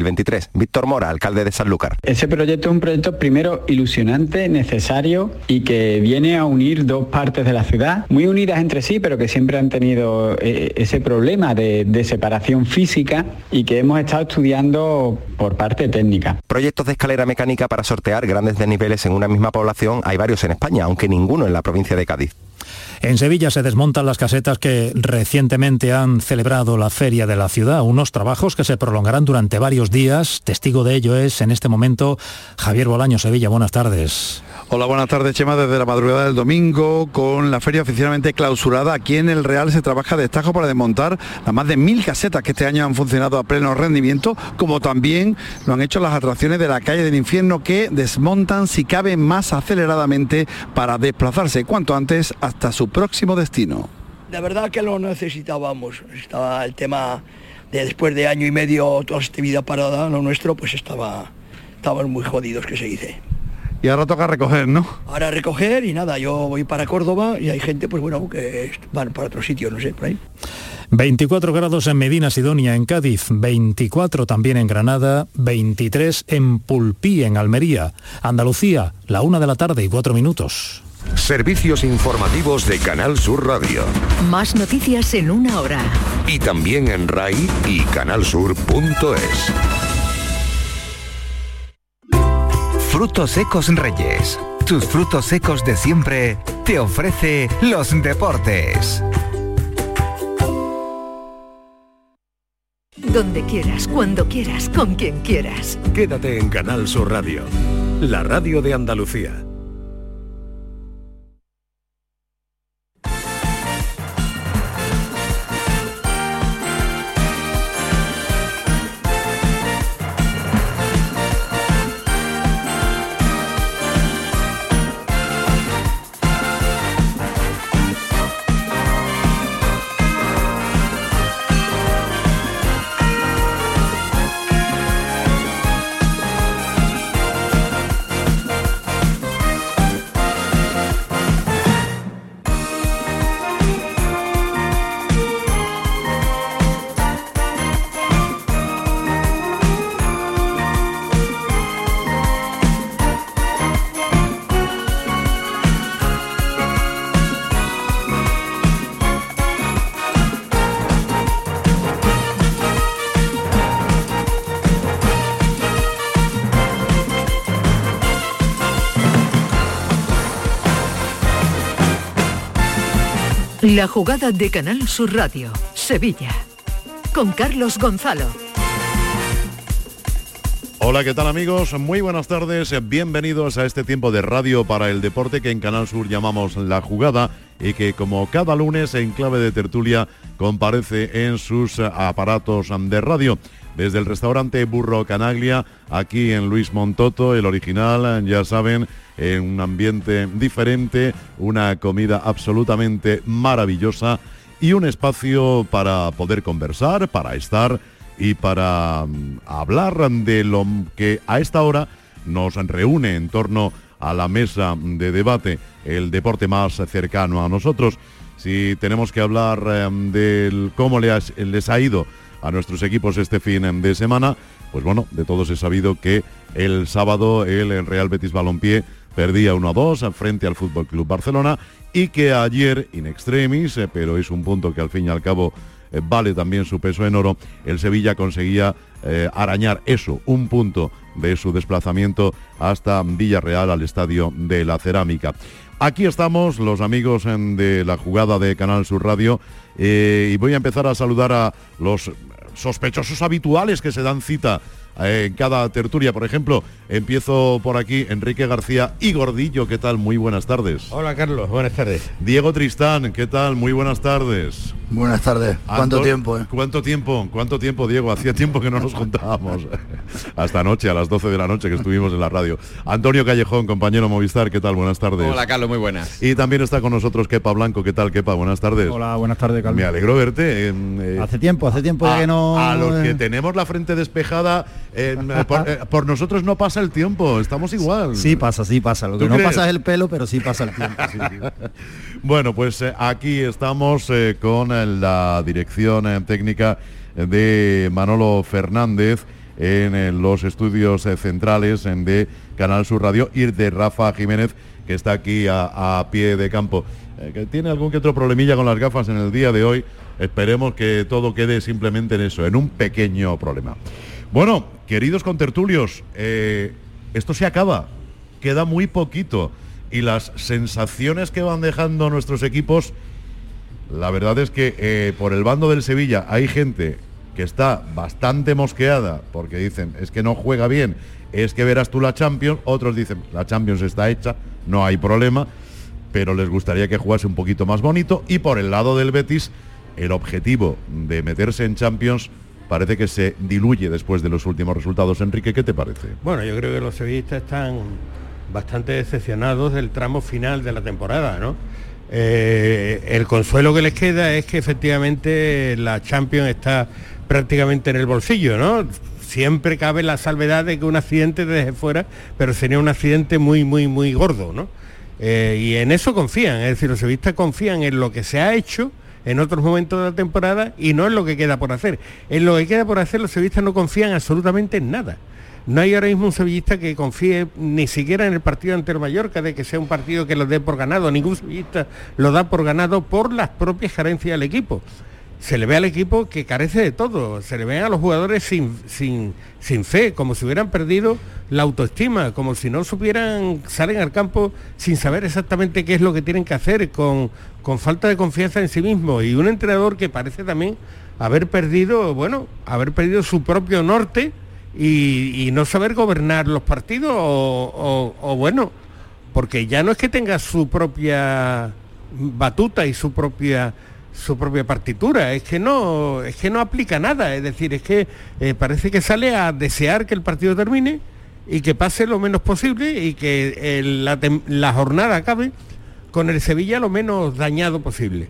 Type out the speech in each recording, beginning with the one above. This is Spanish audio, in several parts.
El 23, Víctor Mora, alcalde de Sanlúcar. Ese proyecto es un proyecto primero ilusionante, necesario y que viene a unir dos partes de la ciudad, muy unidas entre sí, pero que siempre han tenido eh, ese problema de, de separación física y que hemos estado estudiando por parte técnica. Proyectos de escalera mecánica para sortear grandes desniveles en una misma población hay varios en España, aunque ninguno en la provincia de Cádiz. En Sevilla se desmontan las casetas que recientemente han celebrado la feria de la ciudad, unos trabajos que se prolongarán durante varios días. Testigo de ello es en este momento Javier Bolaño, Sevilla. Buenas tardes. Hola, buenas tardes, Chema. Desde la madrugada del domingo, con la feria oficialmente clausurada, aquí en el Real se trabaja de destajo para desmontar las más de mil casetas que este año han funcionado a pleno rendimiento, como también lo han hecho las atracciones de la calle del infierno que desmontan si cabe más aceleradamente para desplazarse cuanto antes hasta su próximo destino. La verdad que lo necesitábamos. Estaba el tema de después de año y medio toda esta vida parada, lo nuestro, pues estaba, estaban muy jodidos, que se dice. Y ahora toca recoger, ¿no? Ahora recoger y nada, yo voy para Córdoba y hay gente, pues bueno, que van para otro sitio, no sé, por ahí. 24 grados en Medina Sidonia, en Cádiz, 24 también en Granada, 23 en Pulpí, en Almería. Andalucía, la una de la tarde y cuatro minutos. Servicios informativos de Canal Sur Radio. Más noticias en una hora. Y también en RAI y canalsur.es. Frutos secos Reyes. Tus frutos secos de siempre te ofrece los deportes. Donde quieras, cuando quieras, con quien quieras. Quédate en Canal Sur Radio, la radio de Andalucía. La jugada de Canal Sur Radio, Sevilla. Con Carlos Gonzalo. Hola, ¿qué tal amigos? Muy buenas tardes, bienvenidos a este tiempo de radio para el deporte que en Canal Sur llamamos La Jugada y que como cada lunes en clave de tertulia comparece en sus aparatos de radio. Desde el restaurante Burro Canaglia, aquí en Luis Montoto, el original, ya saben, en un ambiente diferente, una comida absolutamente maravillosa y un espacio para poder conversar, para estar y para mm, hablar de lo que a esta hora nos reúne en torno a la mesa de debate, el deporte más cercano a nosotros. Si tenemos que hablar em, del cómo les ha ido a nuestros equipos este fin de semana, pues bueno, de todos he sabido que el sábado el Real Betis Balompié perdía 1-2 frente al Fútbol Club Barcelona y que ayer in extremis, eh, pero es un punto que al fin y al cabo eh, vale también su peso en oro, el Sevilla conseguía eh, arañar eso, un punto de su desplazamiento hasta Villarreal al estadio de la Cerámica. Aquí estamos los amigos de la jugada de Canal Sur Radio y voy a empezar a saludar a los sospechosos habituales que se dan cita en cada tertulia. Por ejemplo, empiezo por aquí, Enrique García y Gordillo, ¿qué tal? Muy buenas tardes. Hola Carlos, buenas tardes. Diego Tristán, ¿qué tal? Muy buenas tardes. Buenas tardes. ¿Cuánto tiempo? Eh? ¿Cuánto tiempo? ¿Cuánto tiempo, Diego? Hacía tiempo que no nos juntábamos. Hasta anoche, a las 12 de la noche que estuvimos en la radio. Antonio Callejón, compañero Movistar, ¿qué tal? Buenas tardes. Hola, Carlos, muy buenas. Y también está con nosotros Kepa Blanco, ¿qué tal, Kepa? Buenas tardes. Hola, buenas tardes, Carlos. Me alegro verte. Eh, hace tiempo, hace tiempo ya que no... A los que tenemos la frente despejada, eh, por, nosotros no pasa el tiempo, estamos igual. Sí pasa, sí pasa. Lo que no pasa es el pelo, pero sí pasa el tiempo. bueno, pues aquí estamos con la dirección técnica de Manolo Fernández. en, eh, los estudios eh, centrales en de Canal Sur Radio y de Rafa Jiménez, que está aquí a, pie de campo. que tiene algún que otro problemilla con las gafas en el día de hoy. Esperemos que todo quede simplemente en eso, en un pequeño problema. Bueno, queridos contertulios, esto se acaba. Queda muy poquito. Y las sensaciones que van dejando nuestros equipos la verdad es que eh, por el bando del Sevilla hay gente que está bastante mosqueada porque dicen es que no juega bien, es que verás tú la Champions, otros dicen la Champions está hecha, no hay problema, pero les gustaría que jugase un poquito más bonito y por el lado del Betis el objetivo de meterse en Champions parece que se diluye después de los últimos resultados. Enrique, ¿qué te parece? Bueno, yo creo que los sevillistas están bastante decepcionados del tramo final de la temporada, ¿no? Eh, el consuelo que les queda es que efectivamente la Champions está prácticamente en el bolsillo, ¿no? Siempre cabe la salvedad de que un accidente desde fuera, pero sería un accidente muy, muy, muy gordo, ¿no? Eh, y en eso confían, es decir, los sevillistas confían en lo que se ha hecho en otros momentos de la temporada y no en lo que queda por hacer. En lo que queda por hacer los sevillistas no confían absolutamente en nada. No hay ahora mismo un sevillista que confíe ni siquiera en el partido ante el Mallorca de que sea un partido que lo dé por ganado. Ningún sevillista lo da por ganado por las propias carencias del equipo. Se le ve al equipo que carece de todo, se le ve a los jugadores sin, sin, sin fe, como si hubieran perdido la autoestima, como si no supieran, salen al campo sin saber exactamente qué es lo que tienen que hacer, con, con falta de confianza en sí mismo. Y un entrenador que parece también haber perdido, bueno, haber perdido su propio norte y, no saber gobernar los partidos o, bueno, porque ya no es que tenga su propia batuta y su propia su propia partitura, es que no, es que no aplica nada, es decir, es que eh, parece que sale a desear que el partido termine y que pase lo menos posible y que la, la, jornada acabe con el Sevilla lo menos dañado posible.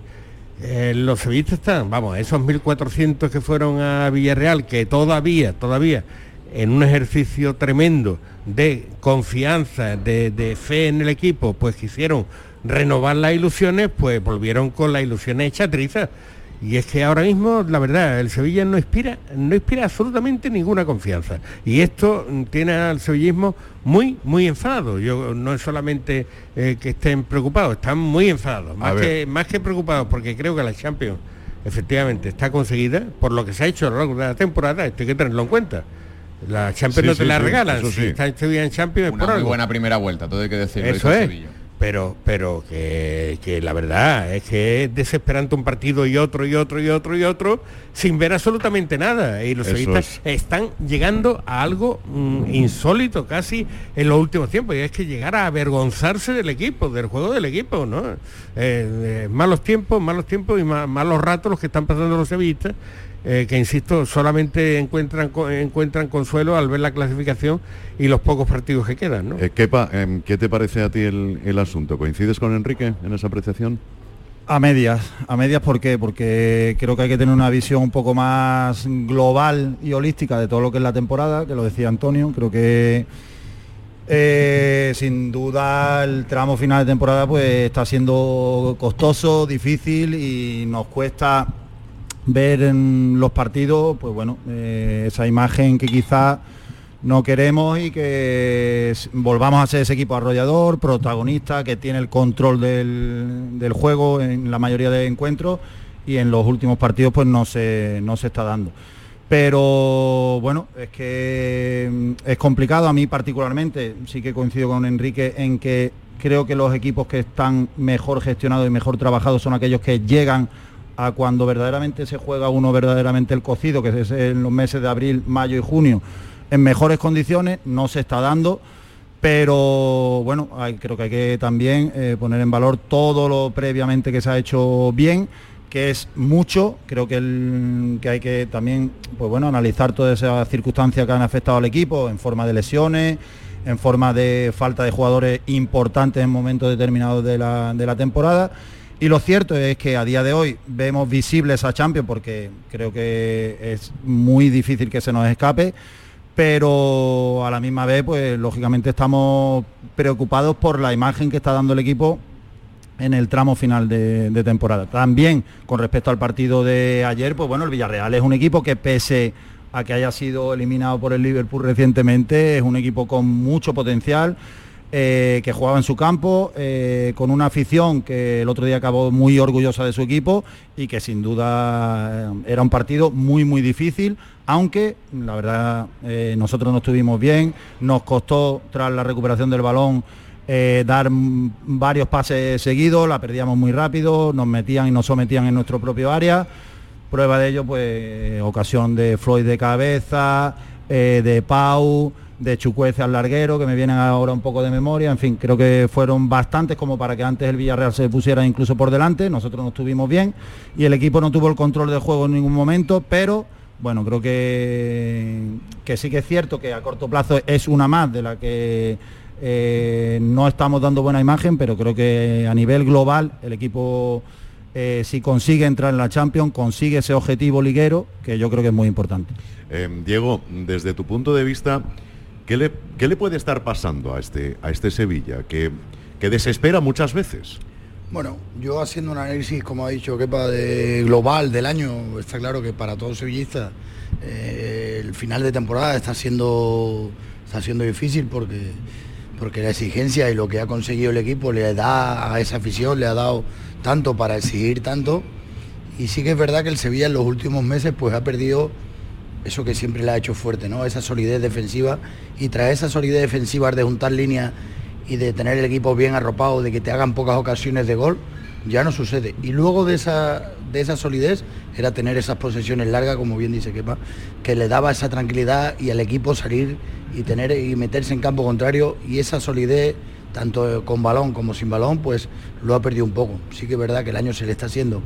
Eh, los sevillistas están, vamos, esos 1.400 que fueron a Villarreal, que todavía, todavía en un ejercicio tremendo de confianza, de, fe en el equipo, pues quisieron renovar las ilusiones, pues volvieron con las ilusiones hechas trizas. Y es que ahora mismo, la verdad, el Sevilla no inspira, no inspira absolutamente ninguna confianza. Y esto tiene al sevillismo muy, muy enfadado. Yo no es solamente eh, que estén preocupados, están muy enfadados. Más que, más que preocupados, porque creo que la Champions efectivamente está conseguida por lo que se ha hecho a lo largo de la temporada, esto hay que tenerlo en cuenta. La Champions no te la regalan. si está este en Champions Una muy buena primera vuelta, todo hay que decirlo. Eso es. Pero, pero que, la verdad es que es desesperante un partido y otro y otro y otro y otro sin ver absolutamente nada. Y los sevillistas están llegando a algo mm, insólito casi en los últimos tiempos. Y es que llegar a avergonzarse del equipo, del juego del equipo, ¿no? Eh, eh, malos tiempos, malos tiempos y malos ratos los que están pasando los sevillistas eh, que insisto, solamente encuentran, encuentran consuelo al ver la clasificación y los pocos partidos que quedan. ¿no? Eh, em, ¿qué, te parece a ti el, asunto? ¿Coincides con Enrique en esa apreciación? A medias, a medias ¿por qué? Porque creo que hay que tener una visión un poco más global y holística de todo lo que es la temporada, que lo decía Antonio, creo que eh, sin duda el tramo final de temporada pues está siendo costoso, difícil y nos cuesta ver en los partidos, pues bueno, eh, esa imagen que quizá no queremos y que volvamos a ser ese equipo arrollador, protagonista, que tiene el control del, juego en la mayoría de encuentros y en los últimos partidos pues no se, no se está dando. Pero bueno, es que mm, es complicado, a mí particularmente, sí que coincido con Enrique en que creo que los equipos que están mejor gestionados y mejor trabajados son aquellos que llegan a cuando verdaderamente se juega uno verdaderamente el cocido, que es en los meses de abril, mayo y junio, en mejores condiciones, no se está dando, pero bueno, creo que hay que también eh, poner en valor todo lo previamente que se ha hecho bien, que es mucho, creo que, que hay que también pues bueno, analizar todas esas circunstancias que han afectado al equipo en forma de lesiones, en forma de falta de jugadores importantes en momentos determinados de la, de la temporada y lo cierto es que a día de hoy vemos visible esa Champions porque creo que es muy difícil que se nos escape, pero a la misma vez, pues lógicamente estamos preocupados por la imagen que está dando el equipo en el tramo final de, temporada. También con respecto al partido de ayer, pues bueno, el Villarreal es un equipo que pese a que haya sido eliminado por el Liverpool recientemente. Es un equipo con mucho potencial. Eh, que jugaba en su campo, eh, con una afición que el otro día acabó muy orgullosa de su equipo y que sin duda eh, era un partido muy muy difícil, aunque la verdad nosotros no estuvimos bien, nos costó tras la recuperación del balón dar varios pases seguidos, la perdíamos muy rápido, nos metían y nos sometían en nuestro propio área. Prueba de ello, pues ocasión de Floyd de cabeza, de Pau, de Chucuece al larguero, que me vienen ahora un poco de memoria. En fin, creo que fueron bastantes como para que antes el Villarreal se pusiera incluso por delante. Nosotros no estuvimos bien y el equipo no tuvo el control del juego en ningún momento, pero bueno, creo que, que sí que es cierto que a corto plazo es una más de la que eh, no estamos dando buena imagen, pero creo que a nivel global el equipo eh, si consigue entrar en la Champions, consigue ese objetivo liguero, que yo creo que es muy importante. Eh, Diego, desde tu punto de vista, ¿Qué le, puede estar pasando a este, a este Sevilla, que, que desespera muchas veces? Bueno, yo haciendo un análisis, como ha dicho Kepa, de global del año, está claro que para todos sevillistas eh, el final de temporada está siendo, está siendo difícil porque, porque la exigencia y lo que ha conseguido el equipo le da a esa afición, le ha dado tanto para exigir tanto. Y sí que es verdad que el Sevilla en los últimos meses pues ha perdido eso que siempre le ha hecho fuerte, ¿no? Esa solidez defensiva y tras esa solidez defensiva de juntar líneas y de tener el equipo bien arropado, de que te hagan pocas ocasiones de gol, ya no sucede. Y luego de esa, de esa solidez era tener esas posesiones largas, como bien dice Kepa, que le daba esa tranquilidad y al equipo salir y tener y meterse en campo contrario y esa solidez tanto con balón como sin balón, pues lo ha perdido un poco. Sí que es verdad que el año se le está haciendo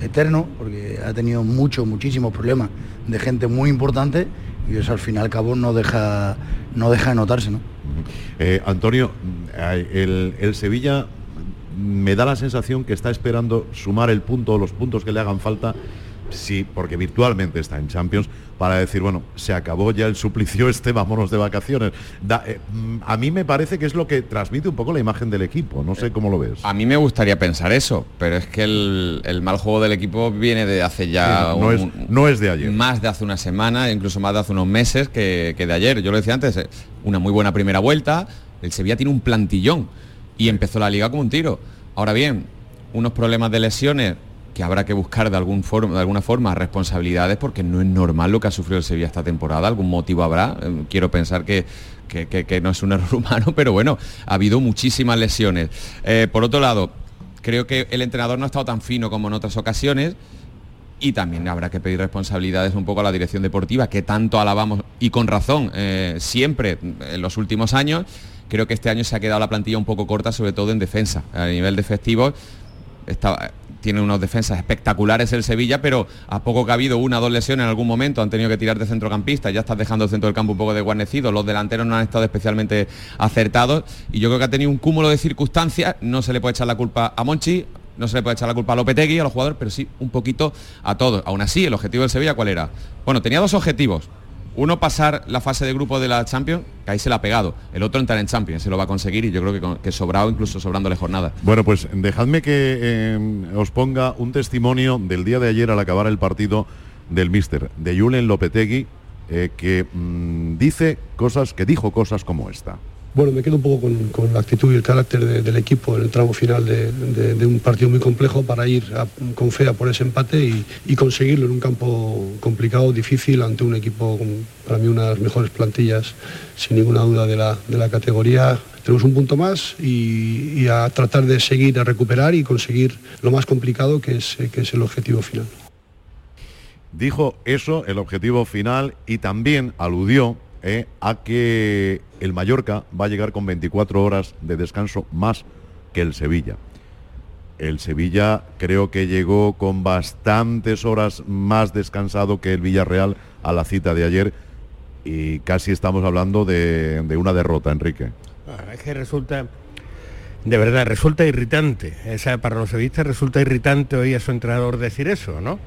eterno, porque ha tenido muchos, muchísimos problemas de gente muy importante y eso al fin y al cabo no deja, no deja de notarse. ¿no? Eh, Antonio, el, el Sevilla me da la sensación que está esperando sumar el punto, los puntos que le hagan falta sí, porque virtualmente está en Champions, para decir, bueno, se acabó ya el suplicio este, vámonos de vacaciones. Eh, mm, a mí me parece que es lo que transmite un poco la imagen del equipo, no sé cómo lo ves. A mí me gustaría pensar eso, pero es que el, mal juego del equipo viene de hace ya... no, es, no, es, de ayer. Más de hace una semana, incluso más de hace unos meses que, que de ayer. Yo lo decía antes, eh, una muy buena primera vuelta, el Sevilla tiene un plantillón y empezó la liga como un tiro. Ahora bien, unos problemas de lesiones que habrá que buscar de, algún forma, de alguna forma responsabilidades porque no es normal lo que ha sufrido el Sevilla esta temporada, algún motivo habrá, eh, quiero pensar que, que, no es un error humano, pero bueno, ha habido muchísimas lesiones. Eh, por otro lado, creo que el entrenador no ha estado tan fino como en otras ocasiones y también habrá que pedir responsabilidades un poco a la dirección deportiva, que tanto alabamos y con razón eh, siempre en los últimos años. Creo que este año se ha quedado la plantilla un poco corta, sobre todo en defensa. A nivel de efectivos, tiene unos defensas espectaculares el Sevilla, pero a poco que ha habido una o dos lesiones en algún momento, han tenido que tirar de centrocampista, ya estás dejando el centro del campo un poco desguarnecido, los delanteros no han estado especialmente acertados y yo creo que ha tenido un cúmulo de circunstancias, no se le puede echar la culpa a Monchi, no se le puede echar la culpa a Lopetegui, a los jugadores, pero sí un poquito a todos. Aún así, el objetivo del Sevilla, ¿cuál era? Bueno, tenía dos objetivos. Uno pasar la fase de grupo de la Champions, que ahí se la ha pegado. El otro entrar en Champions, se lo va a conseguir y yo creo que, sobrado, incluso sobrándole jornada. Bueno, pues dejadme que eh, os ponga un testimonio del día de ayer al acabar el partido del Mister, de Julen Lopetegui, eh, que mm, dice cosas, que dijo cosas como esta. Bueno, me quedo un poco con, la actitud y el carácter del equipo en el tramo final de, un partido muy complejo para ir con fe por ese empate y, conseguirlo en un campo complicado, difícil, ante un equipo para mí una de las mejores plantillas, sin ninguna duda, de la, categoría. Tenemos un punto más y, a tratar de seguir a recuperar y conseguir lo más complicado que es, que es el objetivo final. Dijo eso, el objetivo final, y también aludió eh, a que el Mallorca va a llegar con 24 horas de descanso más que el Sevilla. El Sevilla creo que llegó con bastantes horas más descansado que el Villarreal a la cita de ayer y casi estamos hablando de, una derrota, Enrique. Es que resulta, de verdad, resulta irritante. Esa, para los sevillistas resulta irritante oír a su entrenador decir eso, ¿no?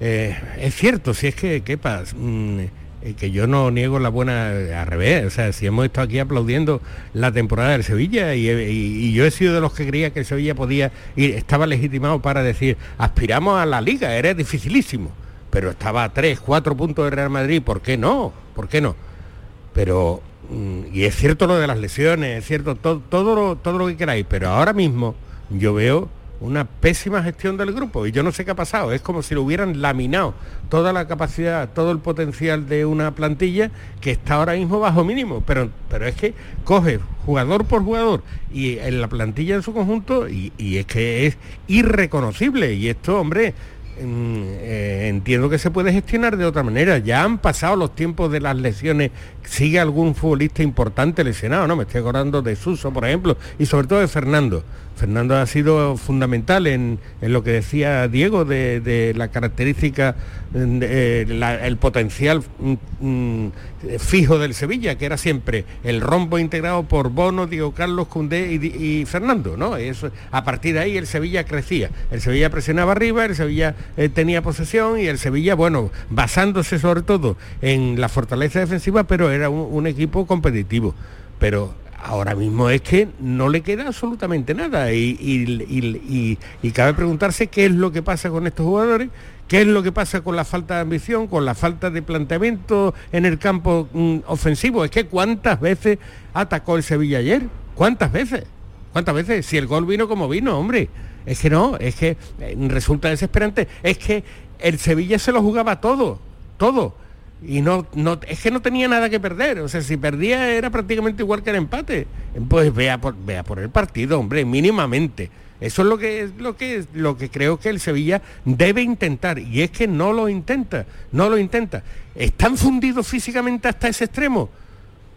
Eh, es cierto, si es que, ¿qué pasa? Mm, eh, que yo no niego la buena al revés, o sea, si hemos estado aquí aplaudiendo la temporada del Sevilla y, yo he sido de los que creía que el Sevilla podía y estaba legitimado para decir, aspiramos a la liga, era dificilísimo. pero estaba a 3, 4 puntos de Real Madrid, ¿por qué no? ¿Por qué no? Pero, mm, y es cierto lo de las lesiones, es cierto todo, todo, lo, todo lo que queráis, pero ahora mismo yo veo una pésima gestión del grupo y yo no sé qué ha pasado, es como si lo hubieran laminado toda la capacidad, todo el potencial de una plantilla que está ahora mismo bajo mínimo, pero, pero es que coge jugador por jugador y en la plantilla en su conjunto y, y es que es irreconocible y esto, hombre, mm, eh, entiendo que se puede gestionar de otra manera. Ya han pasado los tiempos de las lesiones. ¿Sigue algún futbolista importante lesionado? No, me estoy acordando de Suso, por ejemplo, y sobre todo de Fernando. Fernando ha sido fundamental en, en lo que decía Diego de, de la característica, de, eh, el potencial mm, mm, fijo del Sevilla, que era siempre el rombo integrado por Bono, Diego Carlos, Cundé y, Fernando. ¿no? A partir de ahí el Sevilla crecía. El Sevilla presionaba arriba, el Sevilla eh, tenía posesión y el Sevilla, bueno, basándose sobre todo en la fortaleza defensiva, pero era un, un equipo competitivo. Pero ahora mismo es que no le queda absolutamente nada y, y- y- y- cabe preguntarse qué es lo que pasa con estos jugadores, qué es lo que pasa con la falta de ambición, con la falta de planteamiento en el campo mm, ofensivo. Es que cuántas veces atacó el Sevilla ayer, cuántas veces, cuántas veces, si el gol vino como vino, hombre. Es que no, es que eh, resulta desesperante, es que el Sevilla se lo jugaba todo, todo y no, no es que no tenía nada que perder. O sea si perdía era prácticamente igual que el empate. Pues vea por vea por el partido hombre mínimamente. Eso es lo que lo que lo que creo que el Sevilla debe intentar. Y es que no lo intenta no lo intenta. Están fundidos físicamente hasta ese extremo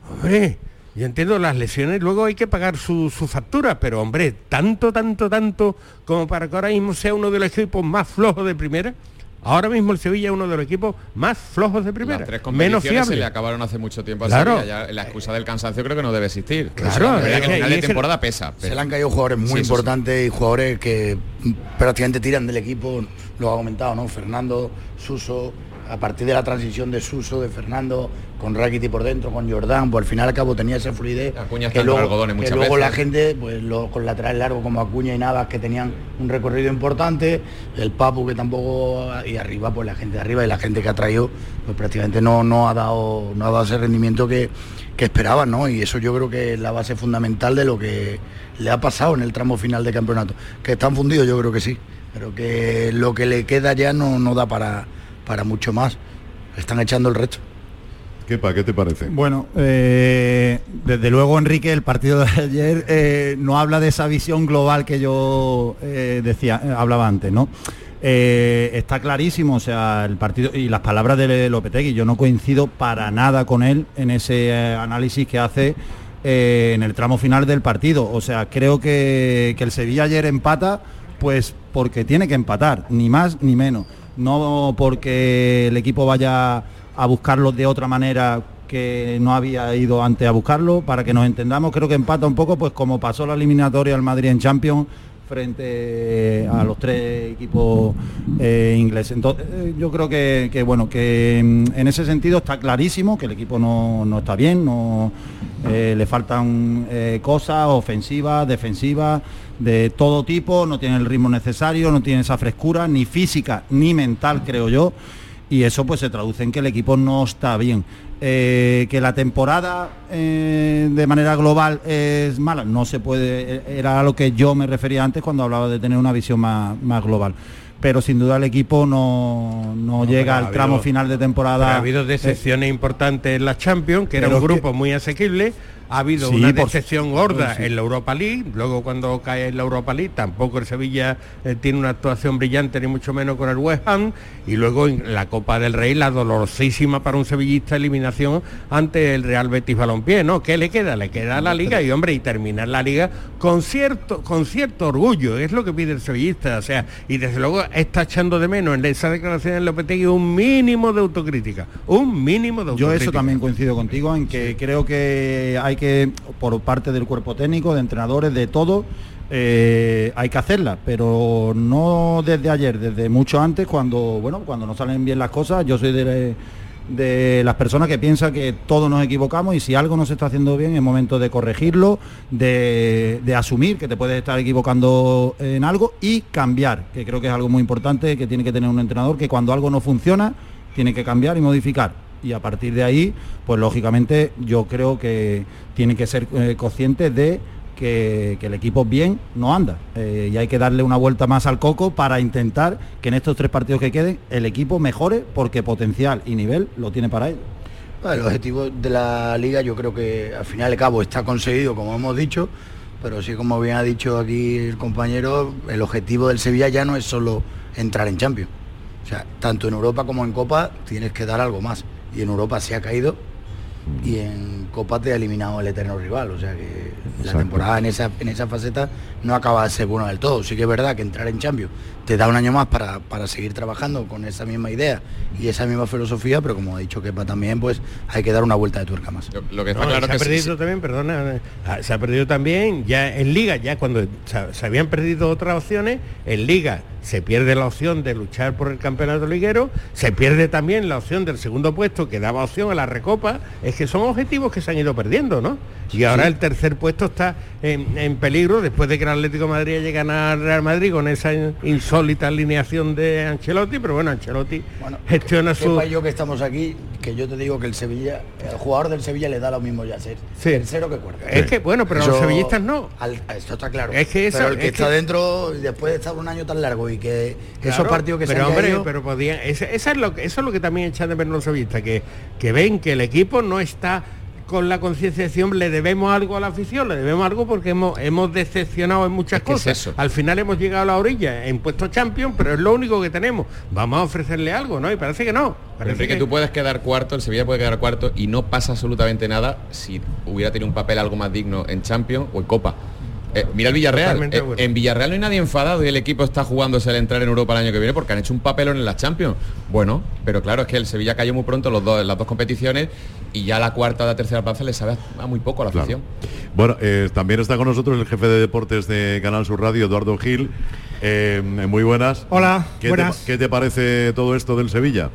hombre yo entiendo las lesiones luego hay que pagar su, su factura pero hombre tanto tanto tanto como para que ahora mismo sea uno de los equipos más flojos de primera Ahora mismo el Sevilla es uno de los equipos más flojos de primera, Las tres menos competiciones se le acabaron hace mucho tiempo a Claro. Sevilla, ya la excusa del cansancio creo que no debe existir. Claro, es verdad es que al final de temporada pesa. Se le han caído jugadores muy Sí, eso sí. importantes y jugadores que prácticamente tiran del equipo, lo ha comentado, ¿no? Fernando, Suso, a partir de la transición de Suso, de Fernando, con Rakiti por dentro, con Jordán, pues al final al cabo tenía esa fluidez. Acuña que luego, algodones que luego veces. la gente, pues lo- con laterales largos como Acuña y Navas, que tenían un recorrido importante, el Papu que tampoco, y arriba, pues la gente de arriba y la gente que ha traído, pues prácticamente no, no ha dado, no ha dado ese rendimiento que, que esperaban, ¿no? Y eso yo creo que es la base fundamental de lo que le ha pasado en el tramo final de campeonato. Que están fundidos, yo creo que sí, pero que lo que le queda ya no, no da para, para mucho más. Están echando el resto. ¿Qué, pa, ¿Qué te parece? Bueno, eh, desde luego Enrique, el partido de ayer eh, no habla de esa visión global que yo eh, decía, hablaba antes, ¿no? Está clarísimo, o sea, el partido y las palabras de Lopetegui, yo no coincido para nada con él en ese análisis que hace en el tramo final del partido. O sea, creo que, que el Sevilla ayer empata, pues porque tiene que empatar, ni más ni menos. No porque el equipo vaya a buscarlo de otra manera que no había ido antes a buscarlo, para que nos entendamos, creo que empata un poco, pues como pasó la eliminatoria al Madrid en Champions frente a los tres equipos eh, ingleses. Entonces, eh, yo creo que, que, bueno, que mm, en ese sentido está clarísimo que el equipo no, no está bien, no eh, le faltan eh, cosas ofensivas, defensivas, de todo tipo, no tiene el ritmo necesario, no tiene esa frescura, ni física ni mental, creo yo y eso pues se traduce en que el equipo no está bien. Eh, que la temporada eh, de manera global es mala, no se puede, eh, era a lo que yo me refería antes cuando hablaba de tener una visión más, más global. Pero sin duda el equipo no, no llega al tramo habido- final de temporada. Ha habido Eh, decepciones importantes en la Champions, que era un que- grupo muy asequible. Ha habido Sí, una por- decepción gorda sí. en la Europa League. Luego cuando cae en la Europa League, tampoco el Sevilla eh, tiene una actuación brillante, ni mucho menos con el West Ham. Y luego en la Copa del Rey, la dolorosísima para un sevillista eliminación ante el Real Betis Balompié. ¿no? ¿Qué le queda? Le queda la Liga y, hombre, y terminar la Liga con cierto, con cierto orgullo. Es lo que pide el sevillista. O sea, y desde luego está echando de menos en esa declaración de Lopetegui un mínimo de autocrítica. Un mínimo de Yo autocrítica. eso también coincido contigo en que creo que hay que, por parte del cuerpo técnico, de entrenadores, de todo, eh, hay que hacerla, pero no desde ayer, desde mucho antes, cuando bueno, cuando no salen bien las cosas. Yo soy de, las personas que piensan que todos nos equivocamos y si algo no se está haciendo bien es momento de corregirlo, de asumir que te puedes estar equivocando en algo y cambiar, que creo que es algo muy importante que tiene que tener un entrenador, que cuando algo no funciona, tiene que cambiar y modificar. Y a partir de ahí, pues lógicamente yo creo que tiene que ser eh, consciente de que, el equipo bien no anda. Eh, y hay que darle una vuelta más al coco para intentar que en estos tres partidos que queden el equipo mejore porque potencial y nivel lo tiene para ello. El objetivo de la liga yo creo que al final y al cabo está conseguido, como hemos dicho, pero sí como bien ha dicho aquí el compañero, el objetivo del Sevilla ya no es solo entrar en Champions. O sea, tanto en Europa como en Copa tienes que dar algo más. Y en Europa se ha caído y en Copa te ha eliminado el eterno rival. O sea que la temporada en esa, en esa faceta no acaba de ser buena del todo. Sí que es verdad que entrar en Champions te da un año más para, para seguir trabajando con esa misma idea y esa misma filosofía, pero como ha dicho Kepa también, pues hay que dar una vuelta de tuerca más. Lo que No, se ha perdido también, perdona, ah, se ha perdido también ya en Liga, ya cuando se, se habían perdido otras opciones, en Liga se pierde la opción de luchar por el campeonato liguero, se pierde también la opción del segundo puesto que daba opción a la recopa, es que son objetivos que se han ido perdiendo, ¿no? Y ahora Sí. el tercer puesto está en, en peligro después de que el Atlético de Madrid llegue a Real Madrid con esa insólita alineación de Ancelotti, pero bueno, Ancelotti gestiona su... Yo que estamos aquí, que yo te digo que el Sevilla, el jugador del Sevilla le da lo mismo ya ser Sí. tercero que cuarto. Es que, bueno, pero los sevillistas no. Al- esto está claro. Es que eso- pero el que es está que- dentro, después de estar un año tan largo y que esos partidos que se pero hombre, caído- pero podían, ese- esa es lo, que- eso es lo que también echan de menos los sevillistas, que, que ven que el equipo no está con la concienciación, le debemos algo a la afición, le debemos algo porque hemos, hemos decepcionado en muchas es cosas. Al final hemos llegado a la orilla en puesto champion, pero es lo único que tenemos. Vamos a ofrecerle algo, ¿no? Y parece que no. Parece Enrique, que- tú puedes quedar cuarto, el Sevilla puede quedar cuarto y no pasa absolutamente nada si hubiera tenido un papel algo más digno en Champions o en Copa. Eh, mira el Villarreal. Eh, en Villarreal no hay nadie enfadado y el equipo está jugándose el entrar en Europa el año que viene porque han hecho un papelón en las Champions. Bueno, pero claro, es que el Sevilla cayó muy pronto los dos, en las dos competiciones y ya la cuarta o la tercera plaza le sabe a muy poco a la Claro. afición. Bueno, eh, también está con nosotros el jefe de deportes de Canal Sur Radio, Eduardo Gil. Eh, muy buenas. Hola, ¿Qué buenas. Te, ¿Qué te parece todo esto del Sevilla?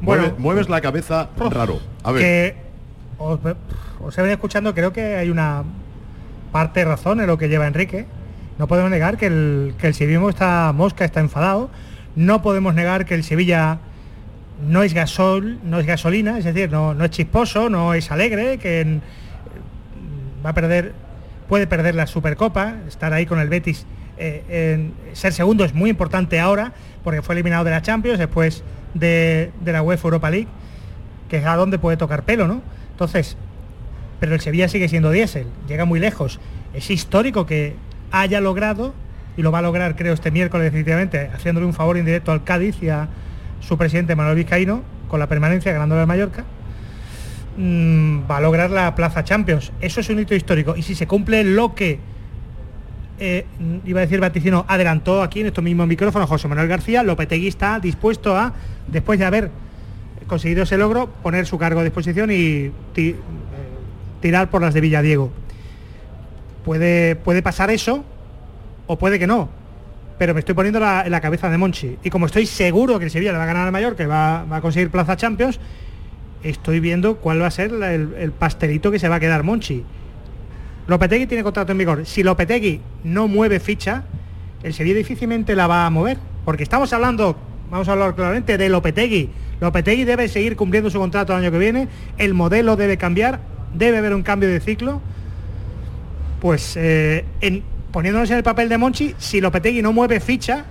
Bueno. Mueve- mueves la cabeza raro. A ver. que os, os he venido escuchando, creo que hay una parte de razón en lo que lleva Enrique. No podemos negar que el, que el sevillismo está mosca, está enfadado. No podemos negar que el Sevilla no es gasol, no es gasolina, es decir, no, no es chisposo, no es alegre, que en- va a perder, puede perder la Supercopa, estar ahí con el Betis, eh, ser segundo es muy importante ahora, porque fue eliminado de la Champions, después de, de la UEFA Europa League, que es a donde puede tocar pelo, ¿no? Entonces, pero el Sevilla sigue siendo diésel, llega muy lejos. Es histórico que haya logrado, y lo va a lograr creo este miércoles definitivamente, haciéndole un favor indirecto al Cádiz y a su presidente Manuel Vizcaíno, con la permanencia ganándole al Mallorca, mm, va a lograr la plaza Champions. Eso es un hito histórico. Y si se cumple lo que, eh, iba a decir Vaticino, adelantó aquí en estos mismos micrófonos José Manuel García, Lopetegui está dispuesto a, después de haber conseguido ese logro, poner su cargo a disposición y eh, tirar por las de Villadiego. Puede, puede pasar eso o puede que no. Pero me estoy poniendo la- la cabeza de Monchi. Y como estoy seguro que el Sevilla le va a ganar al Mayor, que va, a conseguir plaza Champions, estoy viendo cuál va a ser el, el pastelito que se va a quedar Monchi. Lopetegui tiene contrato en vigor. Si Lopetegui no mueve ficha, el Sevilla difícilmente la va a mover. Porque estamos hablando, vamos a hablar claramente, de Lopetegui. Lopetegui debe seguir cumpliendo su contrato el año que viene. El modelo debe cambiar. Debe haber un cambio de ciclo. Pues eh, en- poniéndonos en el papel de Monchi, si Lopetegui no mueve ficha,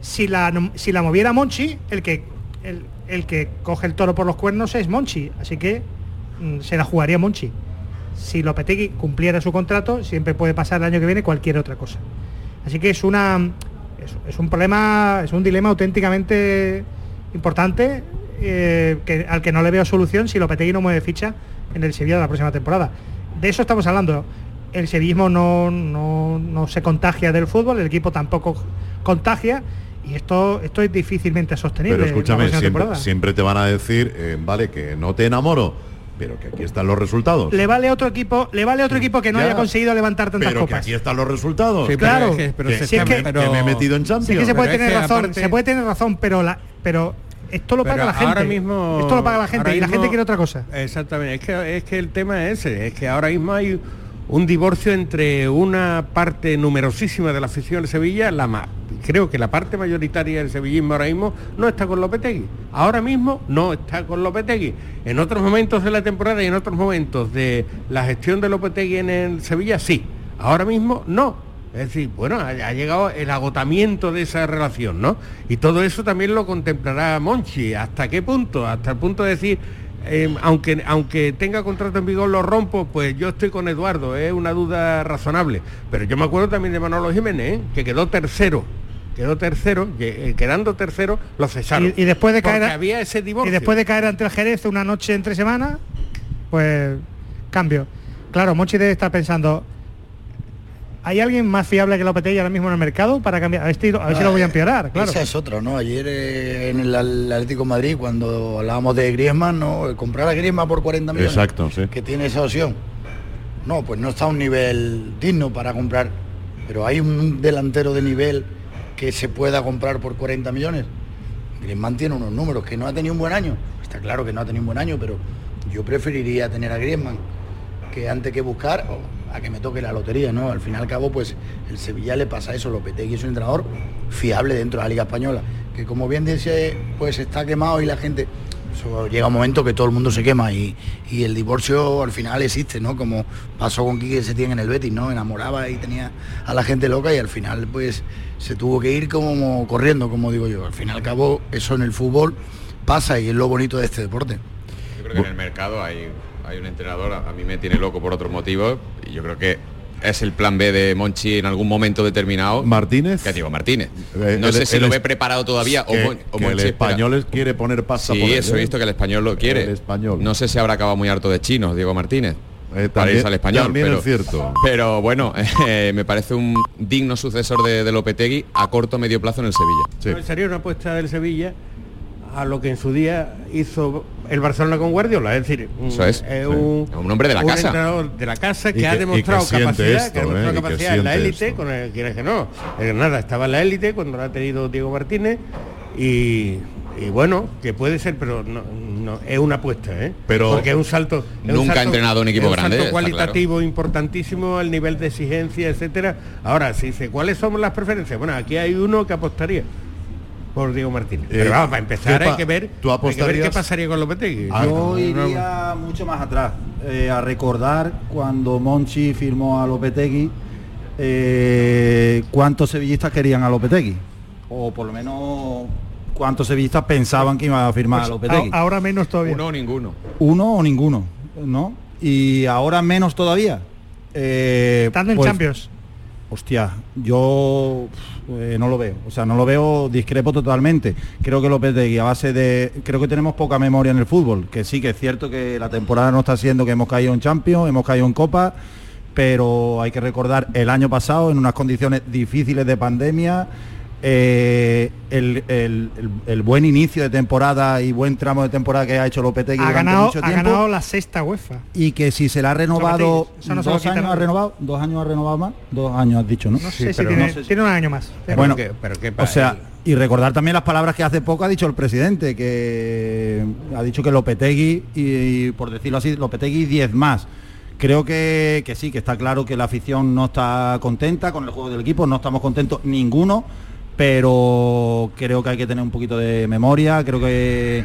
si la, si la moviera Monchi, el que, el, el que coge el toro por los cuernos es Monchi. Así que mm, se la jugaría Monchi. Si Lopetegui cumpliera su contrato, siempre puede pasar el año que viene cualquier otra cosa. Así que es una es un problema, es un dilema auténticamente importante eh, que, al que no le veo solución si Lopetegui no mueve ficha en el Sevilla de la próxima temporada. De eso estamos hablando. El sevillismo no, no, no se contagia del fútbol, el equipo tampoco contagia y esto, esto es difícilmente sostenible. Pero escúchame, siempre, siempre te van a decir, eh, vale, que no te enamoro, pero que aquí están los resultados. Le vale a otro equipo, le vale a otro equipo que no Ya. haya conseguido levantar tantas Pero que copas. aquí están los resultados. Sí, pero Claro. es que- pero Que- Si es que- que me he metido en Champions. Sí que se puede Pero es tener que razón, aparte- se puede tener razón, pero la, pero esto lo paga Pero la gente. Ahora mismo, esto lo paga la gente y la mismo- gente quiere otra cosa. Exactamente, es que, es que el tema es ese, es que ahora mismo hay un divorcio entre una parte numerosísima de la afición de Sevilla, creo que la parte mayoritaria del sevillismo ahora mismo no está con Lopetegui. Ahora mismo no está con Lopetegui. En otros momentos de la temporada y en otros momentos de la gestión de Lopetegui en Sevilla sí. Ahora mismo no. Es decir, bueno, ha llegado el agotamiento de esa relación, ¿no? Y todo eso también lo contemplará Monchi. ¿Hasta qué punto? Hasta el punto de decir, eh, aunque, aunque tenga contrato en vigor lo rompo, pues yo estoy con Eduardo, es una duda razonable. Pero yo me acuerdo también de Manolo Jiménez, ¿eh? que quedó tercero. Quedó tercero, eh, quedando tercero, lo cesaron. Y, y después de caer había ese divorcio. y después de caer ante el Jerez una noche entre semanas, pues cambio. Claro, Monchi debe estar pensando. ¿Hay alguien más fiable que Lopetegui ahora mismo en el mercado para cambiar? A ver si, a ver si lo voy a empeorar, claro. Esa es otra, ¿no? Ayer eh, en el Atlético de Madrid, cuando hablábamos de Griezmann, ¿no? El Comprar a Griezmann por 40 millones. Exacto, sí. Que tiene esa opción. No, pues no está a un nivel digno para comprar. Pero hay un delantero de nivel que se pueda comprar por 40 millones. Griezmann tiene unos números que no ha tenido un buen año. Está claro que no ha tenido un buen año, pero yo preferiría tener a Griezmann que antes que buscar a que me toque la lotería, ¿no? Al fin y al cabo, pues el Sevilla le pasa eso, Lopetegui es un entrenador fiable dentro de la Liga Española, que como bien dice, pues está quemado y la gente... eso llega un momento que todo el mundo se quema y, y el divorcio al final existe, ¿no? Como pasó con Quique Setién en el Betis, ¿no? Enamoraba y tenía a la gente loca y al final pues se tuvo que ir como corriendo, como digo yo. Al fin y al cabo eso en el fútbol pasa y es lo bonito de este deporte. Yo creo que en el mercado hay, hay un entrenador, a a mí me tiene loco por otros motivos, y yo creo que es el plan B de Monchi en algún momento determinado. Martínez. Que digo, Martínez. Eh, No el- sé si el lo ve preparado todavía o, que- Mon- o que el Monchi espera. español es- quiere poner pasta Sí, por eso he ¿eh? visto que el español lo quiere. El español. No sé si habrá acabado muy harto de chinos, Diego Martínez. para también- irse al español. también pero, es cierto. Pero bueno, eh, me parece un digno sucesor de, de Lopetegui a corto o medio plazo en el Sevilla. No, Sería una apuesta del Sevilla a lo que en su día hizo el Barcelona con Guardiola, es decir, un- Eso es, eh, sí. un, Un hombre de la un casa. entrenador de la casa que, ha demostrado que capacidad, esto, que ha demostrado ¿eh? Capacidad en la élite, esto. con el quieres que no. El nada, estaba en la élite cuando lo ha tenido Diego Martínez y, y bueno, que puede ser, pero no, no, es una apuesta, ¿eh? Pero porque es un salto. es un nunca ha entrenado un equipo es grande, salto cualitativo importantísimo, el nivel de exigencia, etcétera. Ahora, si dice, ¿cuáles son las preferencias? Bueno, aquí hay uno que apostaría por Diego Martínez. Eh, Pero vamos, para empezar ¿qué pa- hay que ver, tú hay que ver qué pasaría con Lopetegui. Yo No, no, iría mucho más atrás, eh, a recordar cuando Monchi firmó a Lopetegui, eh, cuántos sevillistas querían a Lopetegui, o por lo menos cuántos sevillistas pensaban que iba a firmar Pues a Lopetegui. a- ahora menos todavía. Uno o ninguno. Uno o ninguno, ¿no? Y ahora menos todavía. Eh, Estando en pues, Champions. Hostia, yo eh, no lo veo. O sea, no lo veo, discrepo totalmente. Creo que Lopetegui, a base de... Creo que tenemos poca memoria en el fútbol. Que sí, que es cierto que la temporada no está siendo que hemos caído en Champions, hemos caído en Copa, pero hay que recordar el año pasado, en unas condiciones difíciles de pandemia, eh, el, el- el- el buen inicio de temporada y buen tramo de temporada que ha hecho Lopetegui Ha durante ganado, mucho ha tiempo ganado la sexta UEFA. y que si se la ha renovado no dos años ha renovado dos años ha renovado más dos años has dicho no No sé si tiene, tiene un año más. bueno ¿qué- pero qué o sea y recordar también las palabras que hace poco ha dicho el presidente que ha dicho que Lopetegui y, por decirlo así Lopetegui 10 más Creo que, que sí, que está claro que la afición no está contenta con el juego del equipo, no estamos contentos ninguno, pero creo que hay que tener un poquito de memoria, creo que,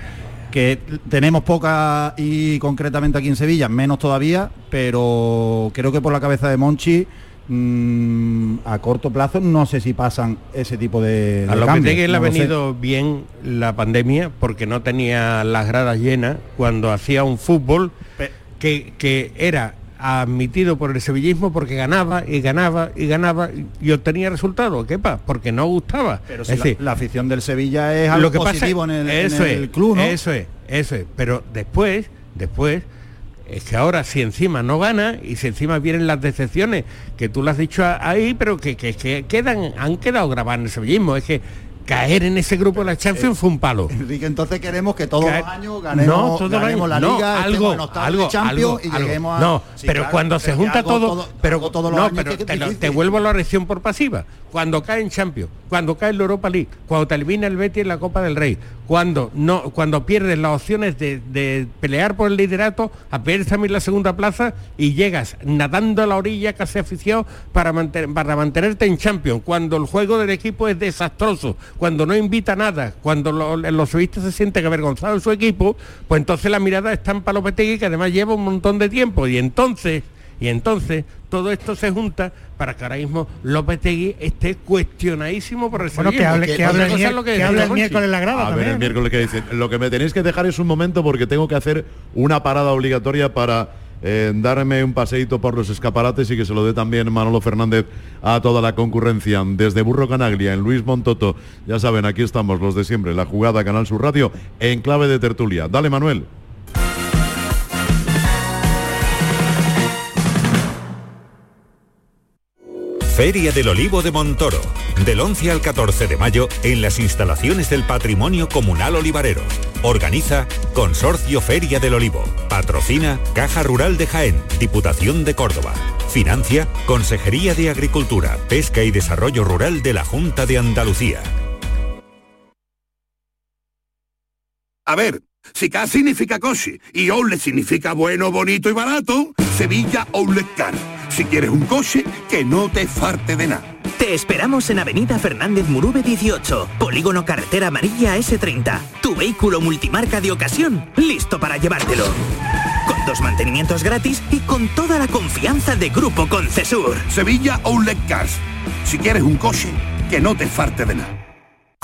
que tenemos poca y concretamente aquí en Sevilla, menos todavía, pero creo que por la cabeza de Monchi mm, a corto plazo no sé si pasan ese tipo de, de A Lopetegui cambios, le ha lo sé. venido bien la pandemia porque no tenía las gradas llenas cuando hacía un fútbol que, que era admitido por el sevillismo porque ganaba y ganaba y ganaba y obtenía resultados. ¿Qué pasa? Porque no gustaba. Pero Es si la- decir, la, afición del Sevilla es algo lo que pasa positivo en el, en eso el es, club, ¿no? Eso es, eso es. Pero después, después, es que ahora si encima no gana y si encima vienen las decepciones que tú lo has dicho ahí, pero que, que- que quedan, han quedado grabadas en el sevillismo. Es que caer en ese grupo de la Champions fue un palo. Enrique, entonces queremos que todos Caer- los años ganemos, no, todos los ganemos años, la no, liga, algo, algo, de Champions algo, y algo. a... No, Sí, pero claro, cuando se junta algo todo, todo- pero todos los no, años pero te, lo- difícil. te vuelvo a la reacción por pasiva. Cuando cae en Champions, cuando cae en la Europa League, cuando te elimina el Betis en la Copa del Rey, cuando no, cuando pierdes las opciones de, de pelear por el liderato, a perder también la segunda plaza y llegas nadando a la orilla casi aficionado para, mantener, para mantenerte en Champions, cuando el juego del equipo es desastroso, cuando no invita a nada, cuando lo- los sevillistas se sienten avergonzados de su equipo, pues entonces la mirada está en Palopetegui que además lleva un montón de tiempo y entonces y entonces todo esto se junta para que ahora mismo Lopetegui esté cuestionadísimo por el Bueno, que hable- que hable el lo que decía hable el miércoles la grada A ver, también. el miércoles que dicen. Lo que me tenéis que dejar es un momento porque tengo que hacer una parada obligatoria para eh, darme un paseíto por los escaparates y que se lo dé también Manolo Fernández a toda la concurrencia. Desde Burro Canaglia, en Luis Montoto, ya saben, aquí estamos los de siempre, la jugada Canal Sur Radio en clave de tertulia. Dale, Manuel. Feria del Olivo de Montoro, del 11 al 14 de mayo en las instalaciones del Patrimonio Comunal Olivarero. Organiza Consorcio Feria del Olivo. Patrocina Caja Rural de Jaén, Diputación de Córdoba. Financia Consejería de Agricultura, Pesca y Desarrollo Rural de la Junta de Andalucía. A ver, si K significa coche y Outlet significa bueno, bonito y barato, Sevilla Outlet Car. Si quieres un coche, que no te farte de nada. Te esperamos en Avenida Fernández Murube 18, Polígono Carretera Amarilla S30. Tu vehículo multimarca de ocasión, listo para llevártelo. Con dos mantenimientos gratis y con toda la confianza de Grupo Concesur. Sevilla Outlet Cars. Si quieres un coche, que no te farte de nada.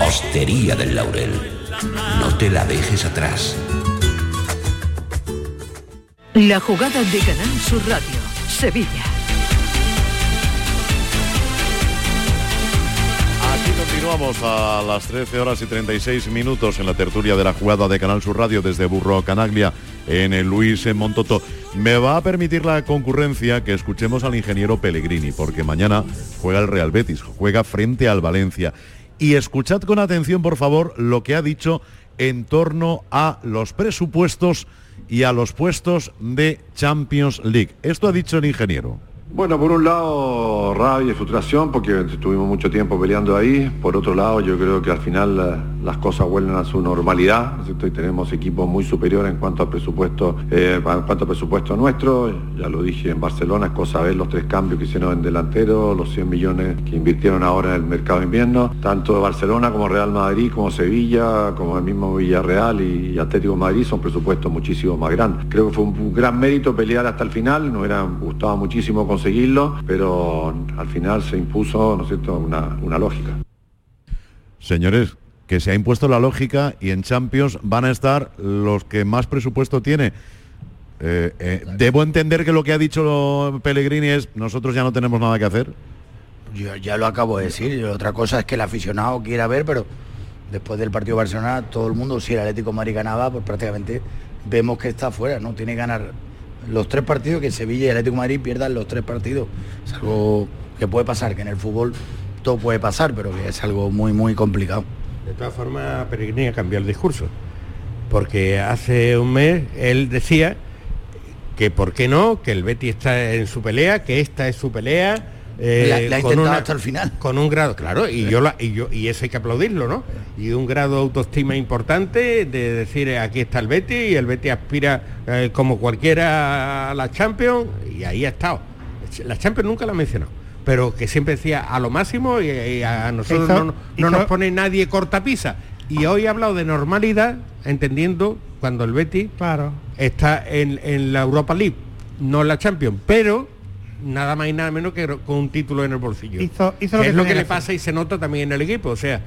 Hostería del Laurel, no te la dejes atrás. La jugada de Canal Sur Radio, Sevilla. Aquí continuamos a las 13 horas y 36 minutos en la tertulia de la jugada de Canal Sur Radio desde Burro Canaglia en el Luis en Montoto. Me va a permitir la concurrencia que escuchemos al ingeniero Pellegrini, porque mañana juega el Real Betis, juega frente al Valencia. Y escuchad con atención, por favor, lo que ha dicho en torno a los presupuestos y a los puestos de Champions League. Esto ha dicho el ingeniero. Bueno, por un lado rabia y frustración porque estuvimos mucho tiempo peleando ahí. Por otro lado, yo creo que al final la- las cosas vuelven a su normalidad. ¿no es cierto? Y tenemos equipos muy superiores en cuanto al presupuesto, eh, en cuanto al presupuesto nuestro. Ya lo dije en Barcelona, es cosa ver los tres cambios que hicieron en delantero, los 100 millones que invirtieron ahora en el mercado de invierno. Tanto Barcelona como Real Madrid, como Sevilla, como el mismo Villarreal y Atlético de Madrid son presupuestos muchísimo más grandes. Creo que fue un, un gran mérito pelear hasta el final. Nos hubiera gustado muchísimo conseguirlo, pero al final se impuso, ¿no es cierto?, una, una lógica. Señores, que se ha impuesto la lógica y en Champions van a estar los que más presupuesto tiene. Eh, eh, debo entender que lo que ha dicho Pellegrini es nosotros ya no tenemos nada que hacer. Yo ya lo acabo de decir. Otra cosa es que el aficionado quiera ver, pero después del partido de Barcelona, todo el mundo, si el Atlético de Madrid ganaba, pues prácticamente vemos que está fuera, ¿no? Tiene que ganar los tres partidos, que Sevilla y el Atlético de Madrid pierdan los tres partidos. Es algo que puede pasar, que en el fútbol todo puede pasar, pero que es algo muy, muy complicado. De todas formas, Pellegrini ha cambiado el discurso, porque hace un mes él decía que por qué no, que el Betty está en su pelea, que esta es su pelea, eh, la, la con una, hasta el final. Con un grado, claro, y yo, la, y yo y eso hay que aplaudirlo, ¿no? Y un grado de autoestima importante de decir aquí está el Betty y el Betty aspira eh, como cualquiera a la Champions y ahí ha estado. La Champions nunca la ha mencionado pero que siempre decía a lo máximo y, y a nosotros no, no nos pone nadie cortapisa. Y hoy ha hablado de normalidad, entendiendo cuando el Betty claro. está en, en la Europa League, no en la Champions, pero nada más y nada menos que con un título en el bolsillo. Hizo, hizo lo que que es lo que le pasa y se nota también en el equipo. O sea,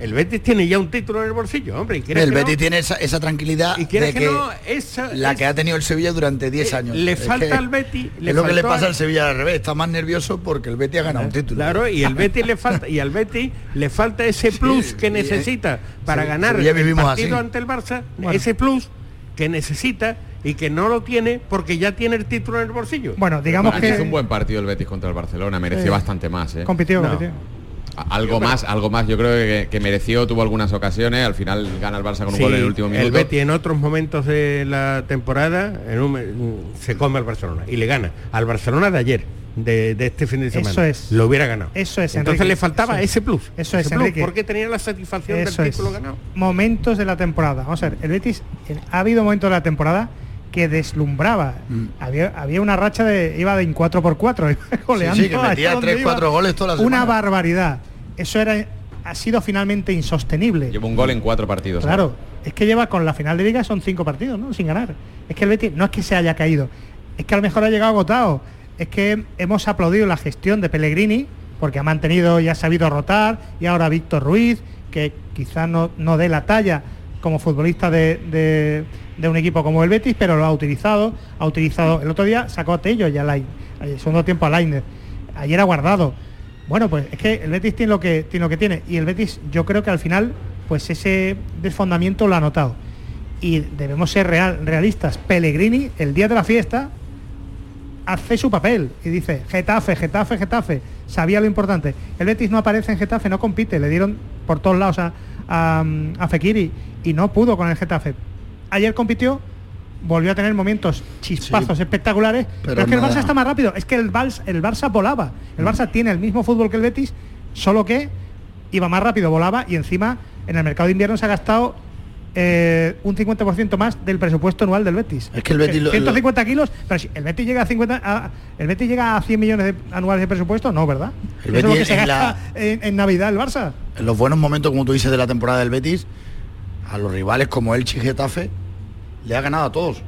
el Betis tiene ya un título en el bolsillo, hombre. y El Betis no, tiene esa, esa tranquilidad y quiere de que, que, no, esa, la es- que ha tenido el Sevilla durante 10 eh, años. Le Es falta que al Betis. le es lo que le pasa al Sevilla al revés. Está más nervioso porque el Betis ha ganado un título. Claro, y el Betis le falta y al Betis le falta ese plus que y- necesita para sí, ganar el vivimos partido así. ante el Barça, Bueno. ese plus que necesita y que no lo tiene porque ya tiene el título en el bolsillo. Bueno, digamos Bueno, que hizo un buen partido el Betis contra el Barcelona, mereció bastante más. ¿eh? compitió, No. compitió. Algo más, algo más. Yo creo que, que mereció, tuvo algunas ocasiones. Al final gana el Barça con un Sí, gol en el último minuto. El Betis en otros momentos de la temporada en un- se come al Barcelona y le gana al Barcelona de ayer, de, de este fin de semana. Eso es. Lo hubiera ganado. Eso es, Entonces Enrique. le faltaba Eso es. ese plus. Eso es, ese plus, Enrique. porque tenía la satisfacción Eso del es. título ganado. Momentos de la temporada. Vamos a ver, el Betis, ha habido momentos de la temporada que deslumbraba. Mm. Había, había una racha de, iba de en 4 por 4 goleando. Sí, sí, que metía donde 3, iba. 4 goles todas las Una barbaridad. Eso era ha sido finalmente insostenible. Lleva un gol en cuatro partidos. Claro, es que lleva con la final de liga son cinco partidos, ¿no? Sin ganar. Es que el Betis no es que se haya caído, es que a lo mejor ha llegado agotado. Es que hemos aplaudido la gestión de Pellegrini, porque ha mantenido y ha sabido rotar, y ahora Víctor Ruiz, que quizás no, no dé la talla como futbolista de, de- de un equipo como el Betis, pero lo ha utilizado, ha utilizado, el otro día sacó a Tello y a Lain, el segundo tiempo a Lainez, ayer ha guardado. Bueno, pues es que el Betis tiene lo que tiene lo que tiene y el Betis yo creo que al final pues ese desfondamiento lo ha notado. Y debemos ser real, realistas. Pellegrini, el día de la fiesta, hace su papel y dice Getafe, Getafe, Getafe. Sabía lo importante. El Betis no aparece en Getafe, no compite. Le dieron por todos lados a, a, a Fekiri y no pudo con el Getafe. Ayer compitió, volvió a tener momentos chispazos Sí, espectaculares, pero, pero es que el. Barça está más rápido. Es que el Barça, el Barça volaba. El Barça tiene el mismo fútbol que el Betis, solo que iba más rápido, volaba y encima en el mercado de invierno se ha gastado eh, un 50% más del presupuesto anual del Betis. Es que el Betis lo- 150 kilos, pero si el Betis llega a 50 a- el Betis llega a 100 millones de- anuales de presupuesto, no, ¿verdad? El Eso es lo que Betis se en gasta la- en, en Navidad el Barça. En los buenos momentos, como tú dices, de la temporada del Betis, a los rivales como el Getafe, le ha ganado a todos.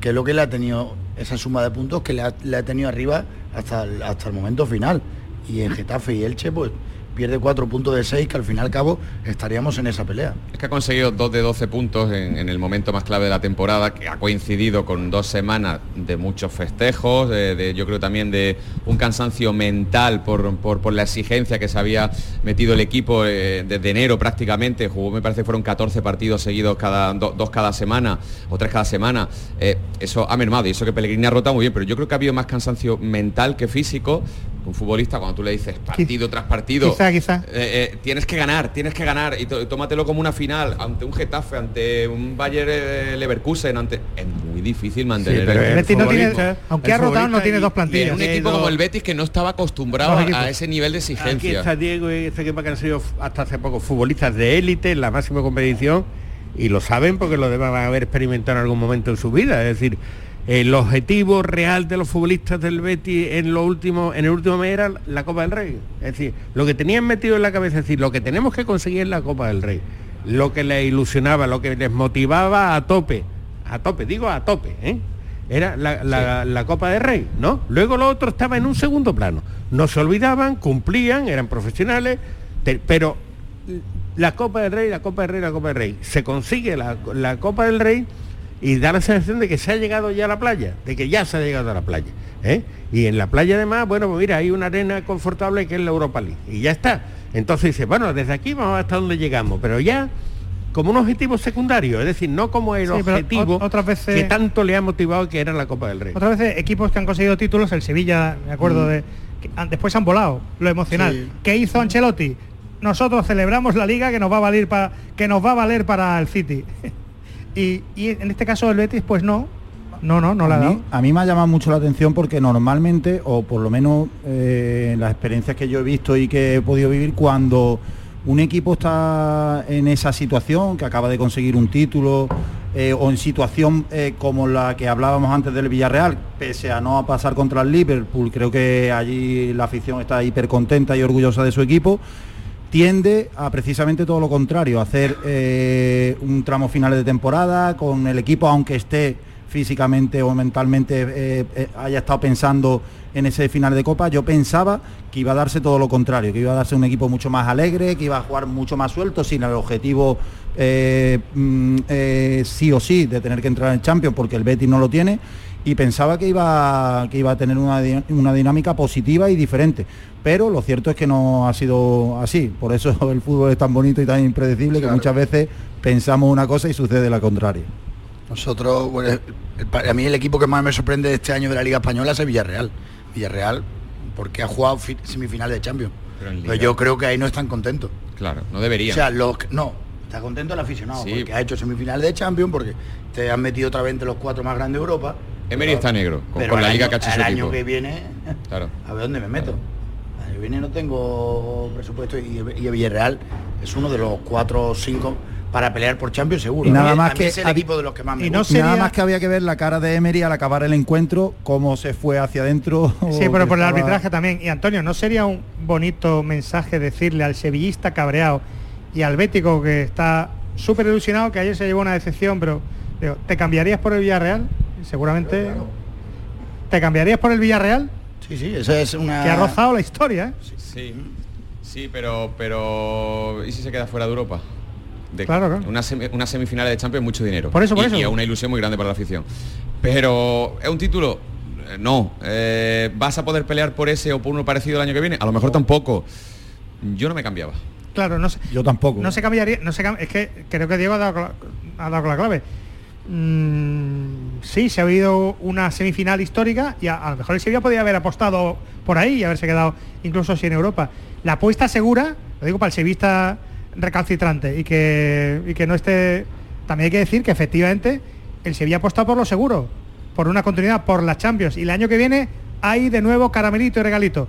Que es lo que le ha tenido, esa suma de puntos que le ha, le ha tenido arriba hasta el, hasta el momento final. Y en Getafe y Elche, pues pierde cuatro puntos de seis, que al fin y al cabo estaríamos en esa pelea. Es que ha conseguido dos de 12 puntos en, en el momento más clave de la temporada, que ha coincidido con dos semanas de muchos festejos, de, de- yo creo también de un cansancio mental por, por- por la exigencia que se había metido el equipo eh, desde enero prácticamente. Jugó, me parece que fueron 14 partidos seguidos, cada, do- dos cada semana o tres cada semana. Eh, eso ha mermado y eso que Pellegrini ha rotado muy bien, pero yo creo que ha habido más cansancio mental que físico. Un futbolista, cuando tú le dices partido tras partido, Quizá, quizá. eh, eh, tienes que ganar, tienes que ganar y tó- tómatelo como una final ante un Getafe, ante un Bayer eh, Leverkusen, ante es muy difícil mantener pero el, el Betis no tiene- futbolista. aunque ha rotado, no tiene y- dos Y plantillas. un Tiene equipo dos- como el Betis que no estaba acostumbrado a, ese nivel de Aquí exigencia. está Diego y este equipo que han sido hasta hace poco futbolistas de élite en la máxima competición y lo saben porque lo deben haber experimentado en algún momento en su vida. Es decir, el objetivo real de los futbolistas del Betis en lo último, en el último mes era la Copa del Rey. Es decir, lo que tenían metido en la cabeza, es decir, lo que tenemos que conseguir es la Copa del Rey. Lo que les ilusionaba, lo que les motivaba a tope, a tope, digo a tope, ¿eh? Era la, la- la Copa del Rey, ¿no? Luego lo otro estaba en un segundo plano. No se olvidaban, cumplían, eran profesionales, te- pero la Copa del Rey, la Copa del Rey, la Copa del Rey. Se consigue la, la Copa del Rey y da la sensación de que se ha llegado ya a la playa, de que ya se ha llegado a la playa. ¿eh? Y en la playa además, bueno, pues mira, hay una arena confortable que es la Europa League. Y ya está. Entonces dice, bueno, desde aquí vamos hasta donde llegamos, pero ya como un objetivo secundario, es decir, no como el Sí, objetivo ot- otras veces- que tanto le ha motivado que era la Copa del Rey. Otras veces equipos que han conseguido títulos, el Sevilla, me acuerdo Mm. de que después han volado, lo emocional. Sí. ¿Qué hizo Ancelotti? Nosotros celebramos la liga que nos va a valer para que nos va a valer para el City. y, y en este caso el Betis pues no. No, no, no la ha a, dado. mí, a mí me ha llamado mucho la atención porque normalmente, o por lo menos eh, en las experiencias que yo he visto y que he podido vivir, cuando un equipo está en esa situación, que acaba de conseguir un título, eh, o en situación eh, como la que hablábamos antes del Villarreal, pese a no pasar contra el Liverpool, creo que allí la afición está hiper contenta y orgullosa de su equipo, tiende a precisamente todo lo contrario, a hacer eh, un tramo final de temporada con el equipo, aunque esté físicamente o mentalmente eh, eh, haya estado pensando en ese final de copa, yo pensaba que iba a darse todo lo contrario, que iba a darse un equipo mucho más alegre, que iba a jugar mucho más suelto, sin el objetivo mm, sí o sí de tener que entrar en Champions, porque el Betis no lo tiene, y pensaba que iba, que iba a tener una, una dinámica positiva y diferente. Pero lo cierto es que no ha sido así. Por eso el fútbol es tan bonito y tan impredecible que muchas veces pensamos una cosa y sucede la contraria. Nosotros, bueno, el- el- a mí el equipo que más me sorprende de este año de la Liga Española es el Villarreal. Villarreal, porque ha jugado fi- semifinales de Champions. Pero yo creo que ahí no están contentos. Claro, no debería. O sea, los que- no, está contento el aficionado, Sí. porque ha hecho semifinales de Champions, porque te han metido otra vez entre los cuatro más grandes de Europa. Emery Pero- está negro, con, pero con el la liga año- que ha hecho el su año equipo. que viene, Claro. a ver dónde me meto. El año que viene no tengo presupuesto y, y el Villarreal es uno de los cuatro o cinco para pelear por Champions seguro. Y nada A mí- más a mí que es el equipo de los que más me Y gusta. nada más que había que ver la cara de Emery al acabar el encuentro, cómo se fue hacia adentro. Sí, pero por el arbitraje también. Y Antonio, ¿no sería un bonito mensaje decirle al sevillista cabreado y al bético que está súper ilusionado que ayer se llevó una decepción, pero digo, ¿te cambiarías por el Villarreal? Seguramente. ¿Te cambiarías por el Villarreal? Sí, sí, esa es una... Que ha rozado la historia, ¿eh? Sí, sí, pero, pero ¿y si se queda fuera de Europa? De Claro, claro. Una, semi- una semifinal de Champions es mucho dinero. Por eso, por y, eso. y es una ilusión muy grande para la afición. Pero es un título. Eh, No. Eh, ¿Vas a poder pelear por ese o por uno parecido el año que viene? A lo mejor tampoco. Yo no me cambiaba. Claro, no sé. Yo tampoco. No se cambiaría, no se cam- es que creo que Diego ha dado, ha la clave. Mm, sí, se ha habido una semifinal histórica y a, lo mejor el Sevilla podría haber apostado por ahí y haberse quedado incluso sin Europa. La apuesta segura, lo digo para el sevista recalcitrante y que, y que no esté. También hay que decir que efectivamente el Sevilla ha apostado por lo seguro, por una continuidad, por las Champions. Y el año que viene hay de nuevo caramelito y regalito.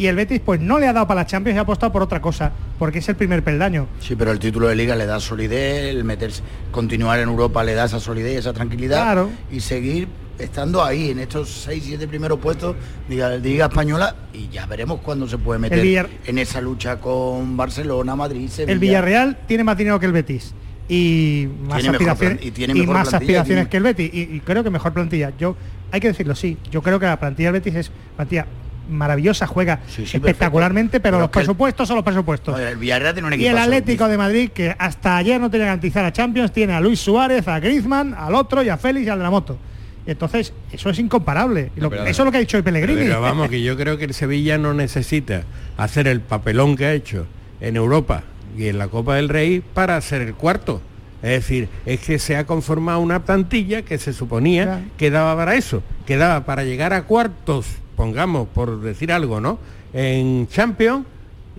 Y el Betis pues no le ha dado para las Champions y ha apostado por otra cosa, porque es el primer peldaño. Sí, pero el título de liga le da solidez, el meterse, continuar en Europa le da esa solidez, esa tranquilidad Claro. y seguir estando ahí en estos 6, 7 primeros puestos de Liga, Española y ya veremos cuándo se puede meter Villar- en esa lucha con Barcelona, Madrid, Sevilla. El Villarreal tiene más dinero que el Betis y más Tiene aspiraciones plan- y tiene y mejor más aspiraciones tiene- que el Betis y, y creo que mejor plantilla. Yo hay que decirlo sí. Yo creo que la plantilla del Betis es plantilla maravillosa, juega Sí, sí, espectacularmente, pero, Pero los el- presupuestos son los presupuestos. No, el Villarreal tiene un y el Atlético de Madrid que hasta ayer no tenía garantizar a Champions tiene a Luis Suárez, a Griezmann, al otro y a Félix y al de la moto. Y entonces eso es incomparable. Pero- eso es lo que ha dicho hoy Pellegrini. Pero vamos, que yo creo que el Sevilla no necesita hacer el papelón que ha hecho en Europa y en la Copa del Rey para ser el cuarto. Es decir, es que se ha conformado una plantilla que se suponía que daba para eso, que daba para llegar a cuartos, pongamos, por decir algo, ¿no? En Champions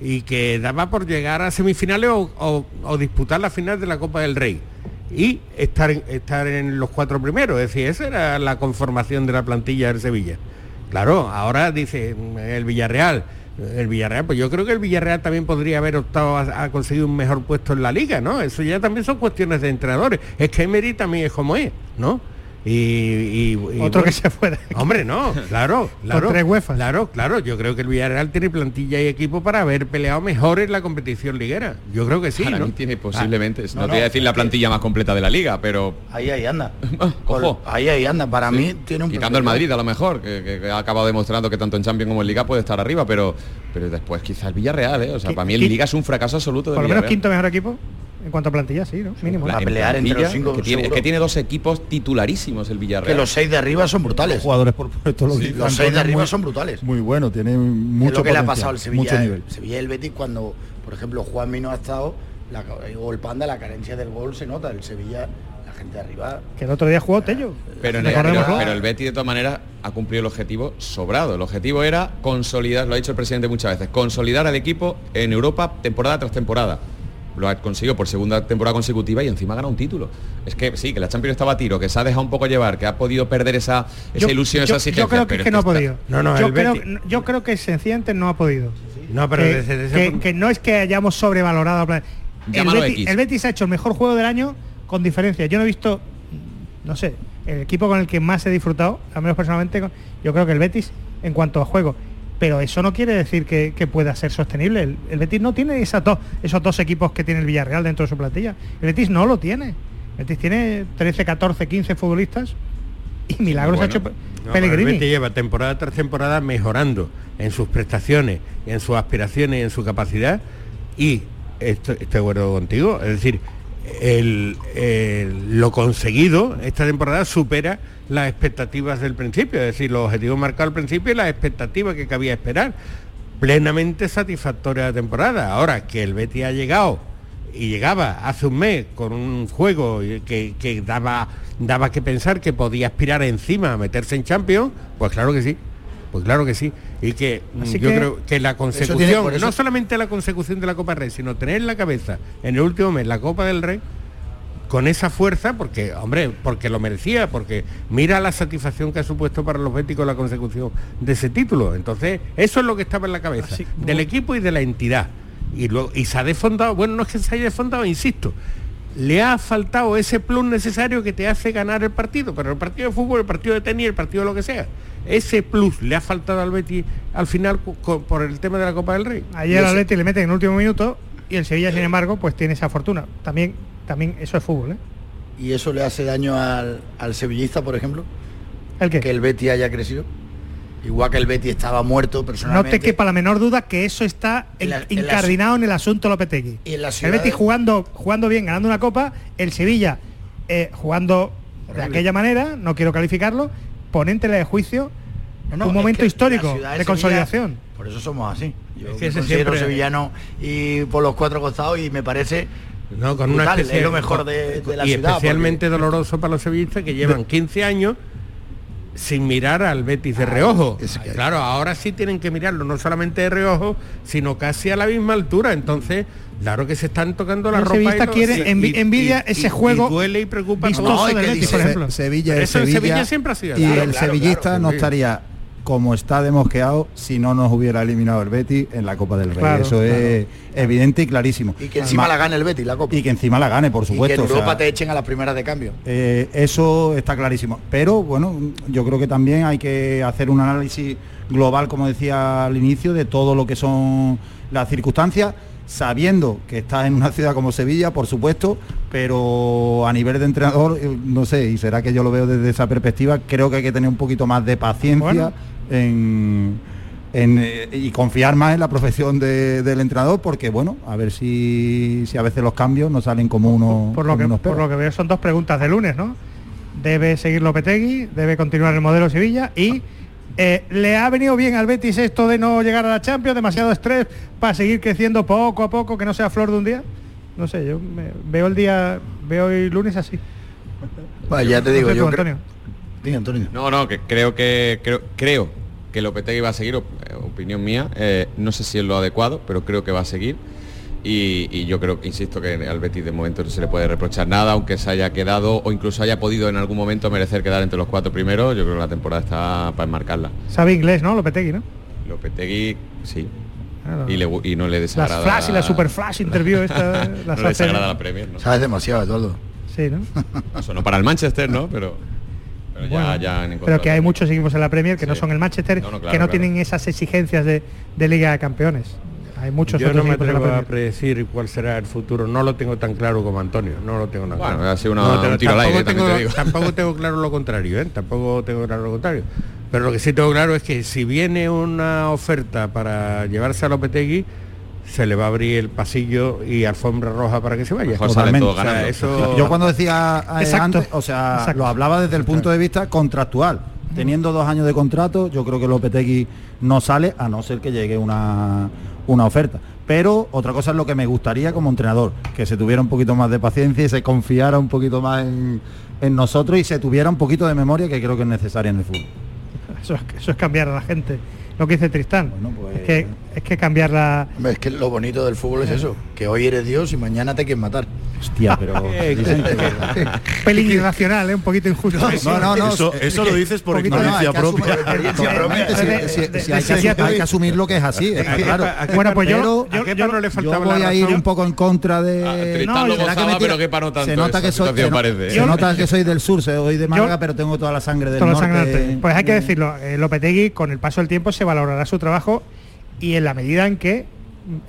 y que daba por llegar a semifinales o, disputar la final de la Copa del Rey y estar, estar en los cuatro primeros. Es decir, esa era la conformación de la plantilla del Sevilla. Claro, ahora dice el Villarreal. El Villarreal, pues yo creo que el Villarreal también podría haber optado a, a conseguir un mejor puesto en la liga, ¿no? Eso ya también son cuestiones de entrenadores. Es que Emery también es como es, ¿no? Y, y- y Otro que se fue de aquí. Hombre, no, claro, claro. tres Claro, claro. Yo creo que el Villarreal tiene plantilla y equipo para haber peleado mejor en la competición liguera. Yo creo que sí, Para ¿no? mí tiene posiblemente, no, no, te voy a decir la plantilla más completa de la liga, pero Ahí, ahí anda. ojo. Ahí, ahí anda. Para Sí. mí tiene un Quitando el Madrid a lo mejor, que, que- que ha acabado demostrando que tanto en Champions como en Liga puede estar arriba, pero, pero después quizá el Villarreal, ¿eh? O sea, para mí el Liga es un fracaso absoluto del Por lo menos quinto mejor equipo. En cuanto a plantilla, sí, ¿no? Mínimo. A pelear entre los cinco, es que tiene, es que tiene dos equipos titularísimos el Villarreal. Que los seis de arriba son brutales. Jugadores por puesto, lo Sí, dice los seis de arriba muy- son brutales. Muy bueno, tiene mucho es lo que le ha pasado al Sevilla. Mucho eh. nivel. Sevilla y el Betis cuando, por ejemplo, Juan no ha estado, la, o el Panda, la carencia del gol se nota. El Sevilla, la gente de arriba. Que el otro día jugó Tello. Pero, en el, pero, pero el Betis de todas maneras ha cumplido el objetivo sobrado. El objetivo era consolidar, lo ha dicho el presidente muchas veces, consolidar al equipo en Europa temporada tras temporada. Lo ha conseguido por segunda temporada consecutiva y encima gana un título. Es que sí, que la Champions estaba a tiro, que se ha dejado un poco llevar, que ha podido perder esa, esa Yo- ilusión, yo, esa exigencia. yo creo que, pero es que no ha podido. No, no, yo, creo, Betis- yo creo que sencillamente no ha podido. No, pero que, desde ese que- no es que hayamos sobrevalorado. El Betis, el Betis ha hecho el mejor juego del año con diferencia. Yo no he visto, no sé, el equipo con el que más he disfrutado, al menos personalmente, yo creo que el Betis en cuanto a juego. Pero eso no quiere decir que, que pueda ser sostenible. El, el Betis no tiene esas dos, esos dos equipos que tiene el Villarreal dentro de su plantilla. El Betis no lo tiene. El Betis tiene 13, 14, 15 futbolistas y milagros Bueno, ha hecho no, el Pellegrini. Betis lleva temporada tras temporada mejorando en sus prestaciones, en sus aspiraciones y en su capacidad. Y esto- estoy de acuerdo contigo, es decir, el- lo conseguido esta temporada supera las expectativas del principio, es decir, los objetivos marcados al principio y las expectativas que cabía esperar. Plenamente satisfactoria la temporada. Ahora que el Betis ha llegado y llegaba hace un mes con un juego que, que daba, daba que pensar que podía aspirar encima a meterse en Champions, pues claro que sí. Pues claro que sí. Y que mm, Así yo que- creo que la consecución, tiene- por eso- no solamente la consecución de la Copa del Rey, sino tener en la cabeza en el último mes la Copa del Rey, con esa fuerza, porque, hombre, porque lo merecía, porque mira la satisfacción que ha supuesto para los béticos la consecución de ese título. Entonces, eso es lo que estaba en la cabeza, Así- del equipo y de la entidad. Y, luego, y se ha desfondado, bueno, no es que se haya desfondado, insisto, le ha faltado ese plus necesario que te hace ganar el partido, pero el partido de fútbol, el partido de tenis, el partido de lo que sea. Ese plus le ha faltado al Betis al final por el tema de la Copa del Rey. Ayer al Atleti le meten en el último minuto y el Sevilla, sin embargo, pues tiene esa fortuna. También, también eso es fútbol, ¿eh? Y eso le hace daño al, al sevillista, por ejemplo. ¿El qué? Que el Betis haya crecido. Igual que el Betis estaba muerto No personalmente. te quepa la menor duda que eso está En la- en- la- el asunto Lopetegui. Y en la El ciudad Betis de- jugando, jugando bien, ganando una copa, el Sevilla eh, jugando de aquella manera, no quiero calificarlo, ponéntele de juicio No, no, un momento histórico de, Sevilla- consolidación. Por eso somos así. Yo Es que me considero siempre- sevillano y por los cuatro costados y me parece No, con una brutal, especie- es lo mejor de, de la y ciudad. especialmente doloroso para los sevillistas que llevan 15 años sin mirar al Betis de reojo. Claro, ahora sí tienen que mirarlo, no solamente de reojo, sino casi a la misma altura. Entonces, claro que se están tocando la El ropa. lo- quiere- y- envidia y- ese y- juego duele y preocupa todos. del dice- por ejemplo. Sevilla Eso en Sevilla, Sevilla siempre ha sido y el Claro, sevillista claro, no sí. estaría como está demosqueado si no nos hubiera eliminado el Betis en la Copa del Rey. Claro, Eso es evidente y clarísimo. Y que encima Además- la gane el Betis, la Copa. y que encima la gane, por Y que supuesto. en o sea, Europa te echen a las primeras de cambio. eh, eso está clarísimo. Pero bueno, yo creo que también hay que hacer un análisis global, como decía al inicio, de todo lo que son las circunstancias, sabiendo que estás en una ciudad como Sevilla, por supuesto, pero a nivel de entrenador, eh, no sé, y será que yo lo veo desde esa perspectiva, creo que hay que tener un poquito más de paciencia Bueno. en, en, eh, y confiar más en la profesión de- del entrenador, porque bueno, a ver si, si a veces los cambios no salen como uno por lo, que, por lo que veo son dos preguntas de lunes, ¿no? Debe seguir Lopetegui, debe continuar el modelo Sevilla y eh, le ha venido bien al Betis esto de no llegar a la Champions, demasiado estrés para seguir creciendo poco a poco, que no sea flor de un día. No sé, yo me- veo el día, veo el lunes así. Bueno, ya te No digo, sé tú, yo Antonio. Dime, Antonio. No, no, que creo que creo, creo que Lopetegui va a seguir, eh, opinión mía. eh, no sé si es lo adecuado, pero creo que va a seguir. Y, y yo creo, insisto, que al Betis de momento no se le puede reprochar nada, aunque se haya quedado o incluso haya podido en algún momento merecer quedar entre los cuatro primeros. Yo creo que la temporada está para enmarcarla. Sabe inglés, ¿no? Lopetegui, ¿no? Lopetegui, sí. Claro. Y, le gu- y no le Las desagrada. flash y la super flash interview esta, las no le desagrada la Premier, ¿no? Sabes demasiado, Eduardo. Sí, ¿no? Eso no para el Manchester, ¿no? Pero, pero ya, Bueno, ya han pero que hay muchos equipos en la Premier que no son el Manchester, No, no, claro, que no claro. tienen esas exigencias de, de Liga de Campeones. Hay muchos Yo no me atrevo a predecir cuál será el futuro. No lo tengo tan claro como Antonio. No lo tengo tan Bueno, claro. ha sido una- No lo tengo- un tiro al tampoco aire, tengo- te digo. Tampoco tengo claro lo contrario, ¿eh? Tampoco tengo claro lo contrario. Pero lo que sí tengo claro es que si viene una oferta para llevarse a Lopetegui, se le va a abrir el pasillo y alfombra roja para que se vaya. Mejor sale todo O sea, eso- Yo cuando decía eh, antes, o sea, Exacto. lo hablaba desde el punto de vista contractual. Teniendo dos años de contrato, yo creo que Lopetegui no sale a no ser que llegue una, una oferta. Pero otra cosa es lo que me gustaría como entrenador, que se tuviera un poquito más de paciencia y se confiara un poquito más en, en nosotros y se tuviera un poquito de memoria que creo que es necesaria en el fútbol. Eso es, eso es cambiar a la gente. Lo que dice Tristán. pues- es, que, es que cambiar la... Es que lo bonito del fútbol es eso, que hoy eres Dios y mañana te quieren matar. Hostia, pero dicen Pelín irracional, ¿eh? un poquito injusto. No, no, no, Eso, eso lo dices por Poquito- experiencia No, no, hay que propia. hay, que, asumir lo que es así, claro. Bueno, pues yo- Pero ¿A qué yo- no le yo faltaba voy a ir un poco en contra de... Tristán no, lo ¿será gozaba, me tira- pero que para no tanto se nota esa que soy, se. ¿eh? nota que soy del sur, soy de Málaga, pero tengo toda la sangre del norte. sangrantes. Pues hay que decirlo, eh, Lopetegui con el paso del tiempo se valorará su trabajo y en la medida en que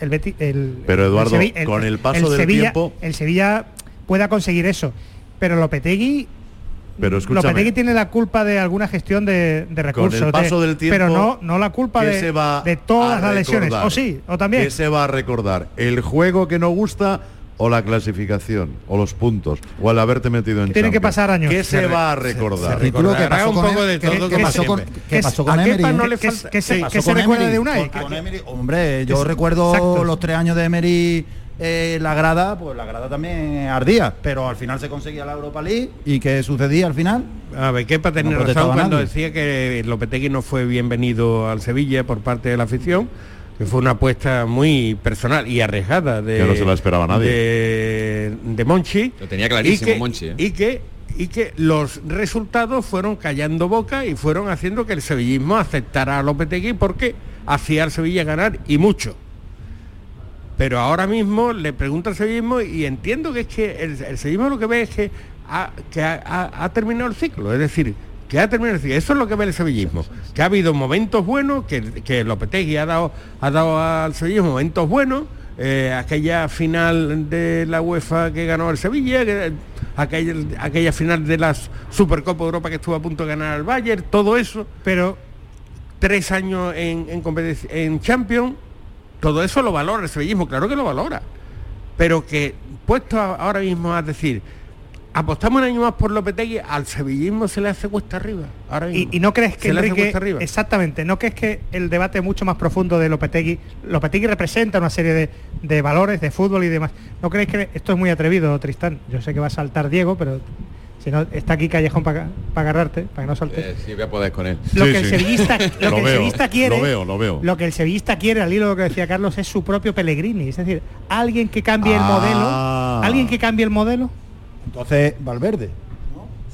el Betis, el, Pero, Eduardo, el con el paso del Sevilla, tiempo- el Sevilla pueda conseguir eso. Pero Lopetegui Pero Lopetegui tiene la culpa de alguna gestión de, de con recursos. el paso de- del tiempo, pero no, no la culpa ¿qué de, se va de todas las lesiones. O sí, o también. ¿Qué se va a recordar? ¿El juego que no gusta o la clasificación? ¿O los puntos? ¿O el haberte metido en Tienen que pasar años. ¿Qué se, va a recordar? se que pasó un con poco Em- de que- todo que como pasó con, siempre. que ¿Qué- pasó a con Kepa Emery. no le ¿Qué- falta- qué que se- que se recuerda Emery? de Unai? Con- con Emery, Hombre, yo recuerdo Exacto. los tres años de Emery eh, la grada, pues la grada también ardía, pero al final se conseguía la Europa League y ¿qué sucedía al final? A ver, Kepa tenía No razón cuando nadie. decía que Lopetegui no fue bienvenido al Sevilla por parte de la afición, que fue una apuesta muy personal y arriesgada de, Que no se la esperaba nadie. de, de Monchi. Lo tenía clarísimo, y que, Monchi, ¿eh? Y que, y que los resultados fueron callando boca y fueron haciendo que el sevillismo aceptara a Lopetegui porque hacía al Sevilla ganar y mucho. Pero ahora mismo le pregunto al sevillismo y entiendo que es que el, el sevillismo lo que ve es que, ha, que ha, ha- ha terminado el ciclo, es decir, que ha terminado el ciclo. Eso es lo que ve el sevillismo, que ha habido momentos buenos, que, que Lopetegui ha dado, ha dado al sevillismo momentos buenos, eh, aquella final de la UEFA que ganó el Sevilla, que- aquella, aquella final de la Supercopa de Europa que estuvo a punto de ganar al Bayern, todo eso, pero tres años en, en, Champions, todo eso lo valora el sevillismo, claro que lo valora. Pero que puesto ahora mismo a decir, apostamos un año más por Lopetegui, al sevillismo se le hace cuesta arriba. Ahora Y, mismo. y no crees que Se le hace arriba. exactamente, no crees que el debate mucho más profundo de Lopetegui, Lopetegui representa una serie de, de valores de fútbol y demás. ¿No crees que esto es muy atrevido, Tristán? Yo sé que va a saltar Diego, pero si no está aquí Callejón para agarrarte, para que no saltes. Eh, sí, voy a poder con él. Lo Sí, que el sí. sevillista, lo Lo que el veo, sevillista quiere, lo veo, lo veo. lo que el sevillista quiere, al hilo de lo que decía Carlos, es su propio Pellegrini, es decir, alguien que cambie el Ah. modelo, alguien que cambie el modelo, Entonces, Valverde.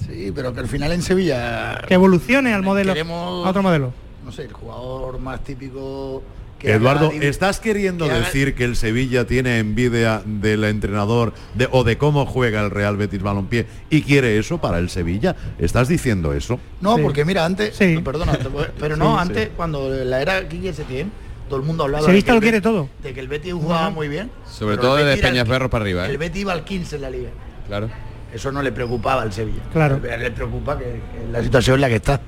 Sí, pero que al final en Sevilla que evolucione al modelo, queremos- a otro modelo. no sé, el jugador más típico que Eduardo, haga- ¿estás queriendo que haga- decir que el Sevilla tiene envidia del entrenador de, o de cómo juega el Real Betis Balompié y quiere eso para el Sevilla? ¿Estás diciendo eso? No, Sí. porque mira, antes, Sí. no, perdona, pero no, sí. antes cuando la era Quique Setién, todo el mundo hablaba de lo que el quiere todo. de que el Betis jugaba muy bien. Sobre todo de Peñasberro qui- para arriba, ¿eh? El Betis iba al 15 en la liga. Claro. Eso no le preocupaba al Sevilla. Claro. Le, le preocupa que, que la situación en la que está.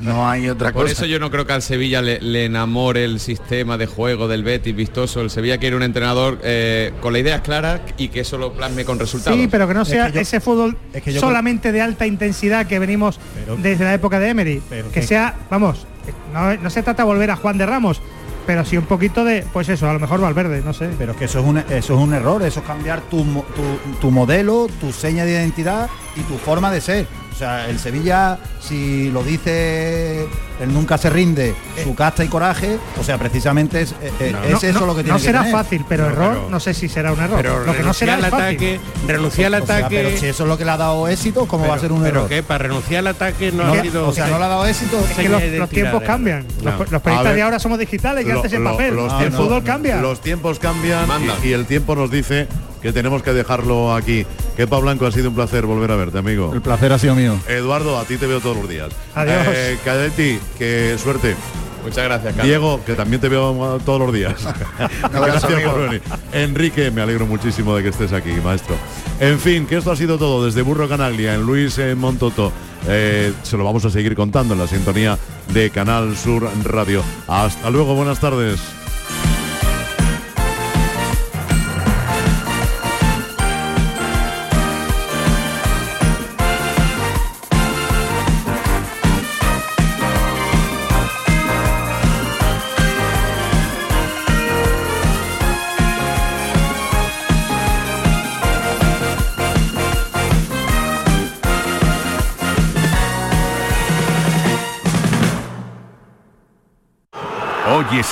No hay otra Por cosa. eso yo no creo que al Sevilla le, le enamore el sistema de juego del Betis vistoso. El Sevilla quiere un entrenador eh, con las ideas claras y que eso lo plasme con resultados. Sí, pero que no Es sea que yo- ese fútbol es que yo solamente de alta intensidad que venimos Pero- desde la época de Emery. Pero que que- sea, vamos, no, no se trata de volver a Juan de Ramos, pero sí un poquito de, pues eso, a lo mejor Valverde, no sé. Pero es que eso es un, eso es un error, eso es cambiar tu, tu, tu modelo, tu seña de identidad y tu forma de ser. O sea, el Sevilla, si lo dice, él nunca se rinde, su casta y coraje, o sea, precisamente es, eh, eh, No, es eso no- lo que tiene no que será tener. fácil, pero No, error, pero- no sé si será un error. Pero lo que no será al fácil. ataque, renunciar al O sea, ataque. pero si eso es lo que le ha dado éxito, ¿cómo va a ser un pero error? que para renunciar al ataque no, No ha sido o sea, no le ha dado éxito. Es que los, tiempos cambian. No. Los, periodistas ver, de ahora somos digitales y Lo- antes en papel. los el tiempos- fútbol cambia. Los tiempos cambian y, y el tiempo nos dice que tenemos que dejarlo aquí. Kepa Blanco, ha sido un placer volver a verte, amigo. El placer ha sido mío. Eduardo, a ti te veo todos los días. Adiós. Eh, Cadetti, que suerte. Muchas gracias, Carlos. Diego, que también te veo uh, todos los días. Gracias amigo. por venir. Enrique, me alegro muchísimo de que estés aquí, maestro. En fin, que esto ha sido todo desde Burro Canaglia, en Luis eh, Montoto. Eh, se lo vamos a seguir contando en la sintonía de Canal Sur Radio. Hasta luego, buenas tardes.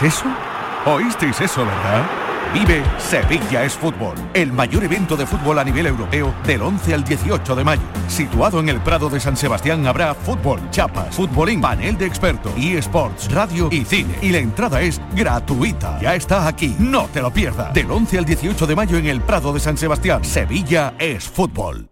¿Oyes eso? ¿Oísteis eso, verdad? Vive Sevilla es Fútbol, el mayor evento de fútbol a nivel europeo del 11 al 18 de mayo. Situado en el Prado de San Sebastián habrá fútbol, chapas, futbolín, panel de expertos, eSports, radio y cine. Y la entrada es gratuita. Ya está aquí, no te lo pierdas. Del 11 al 18 de mayo en el Prado de San Sebastián, Sevilla es Fútbol.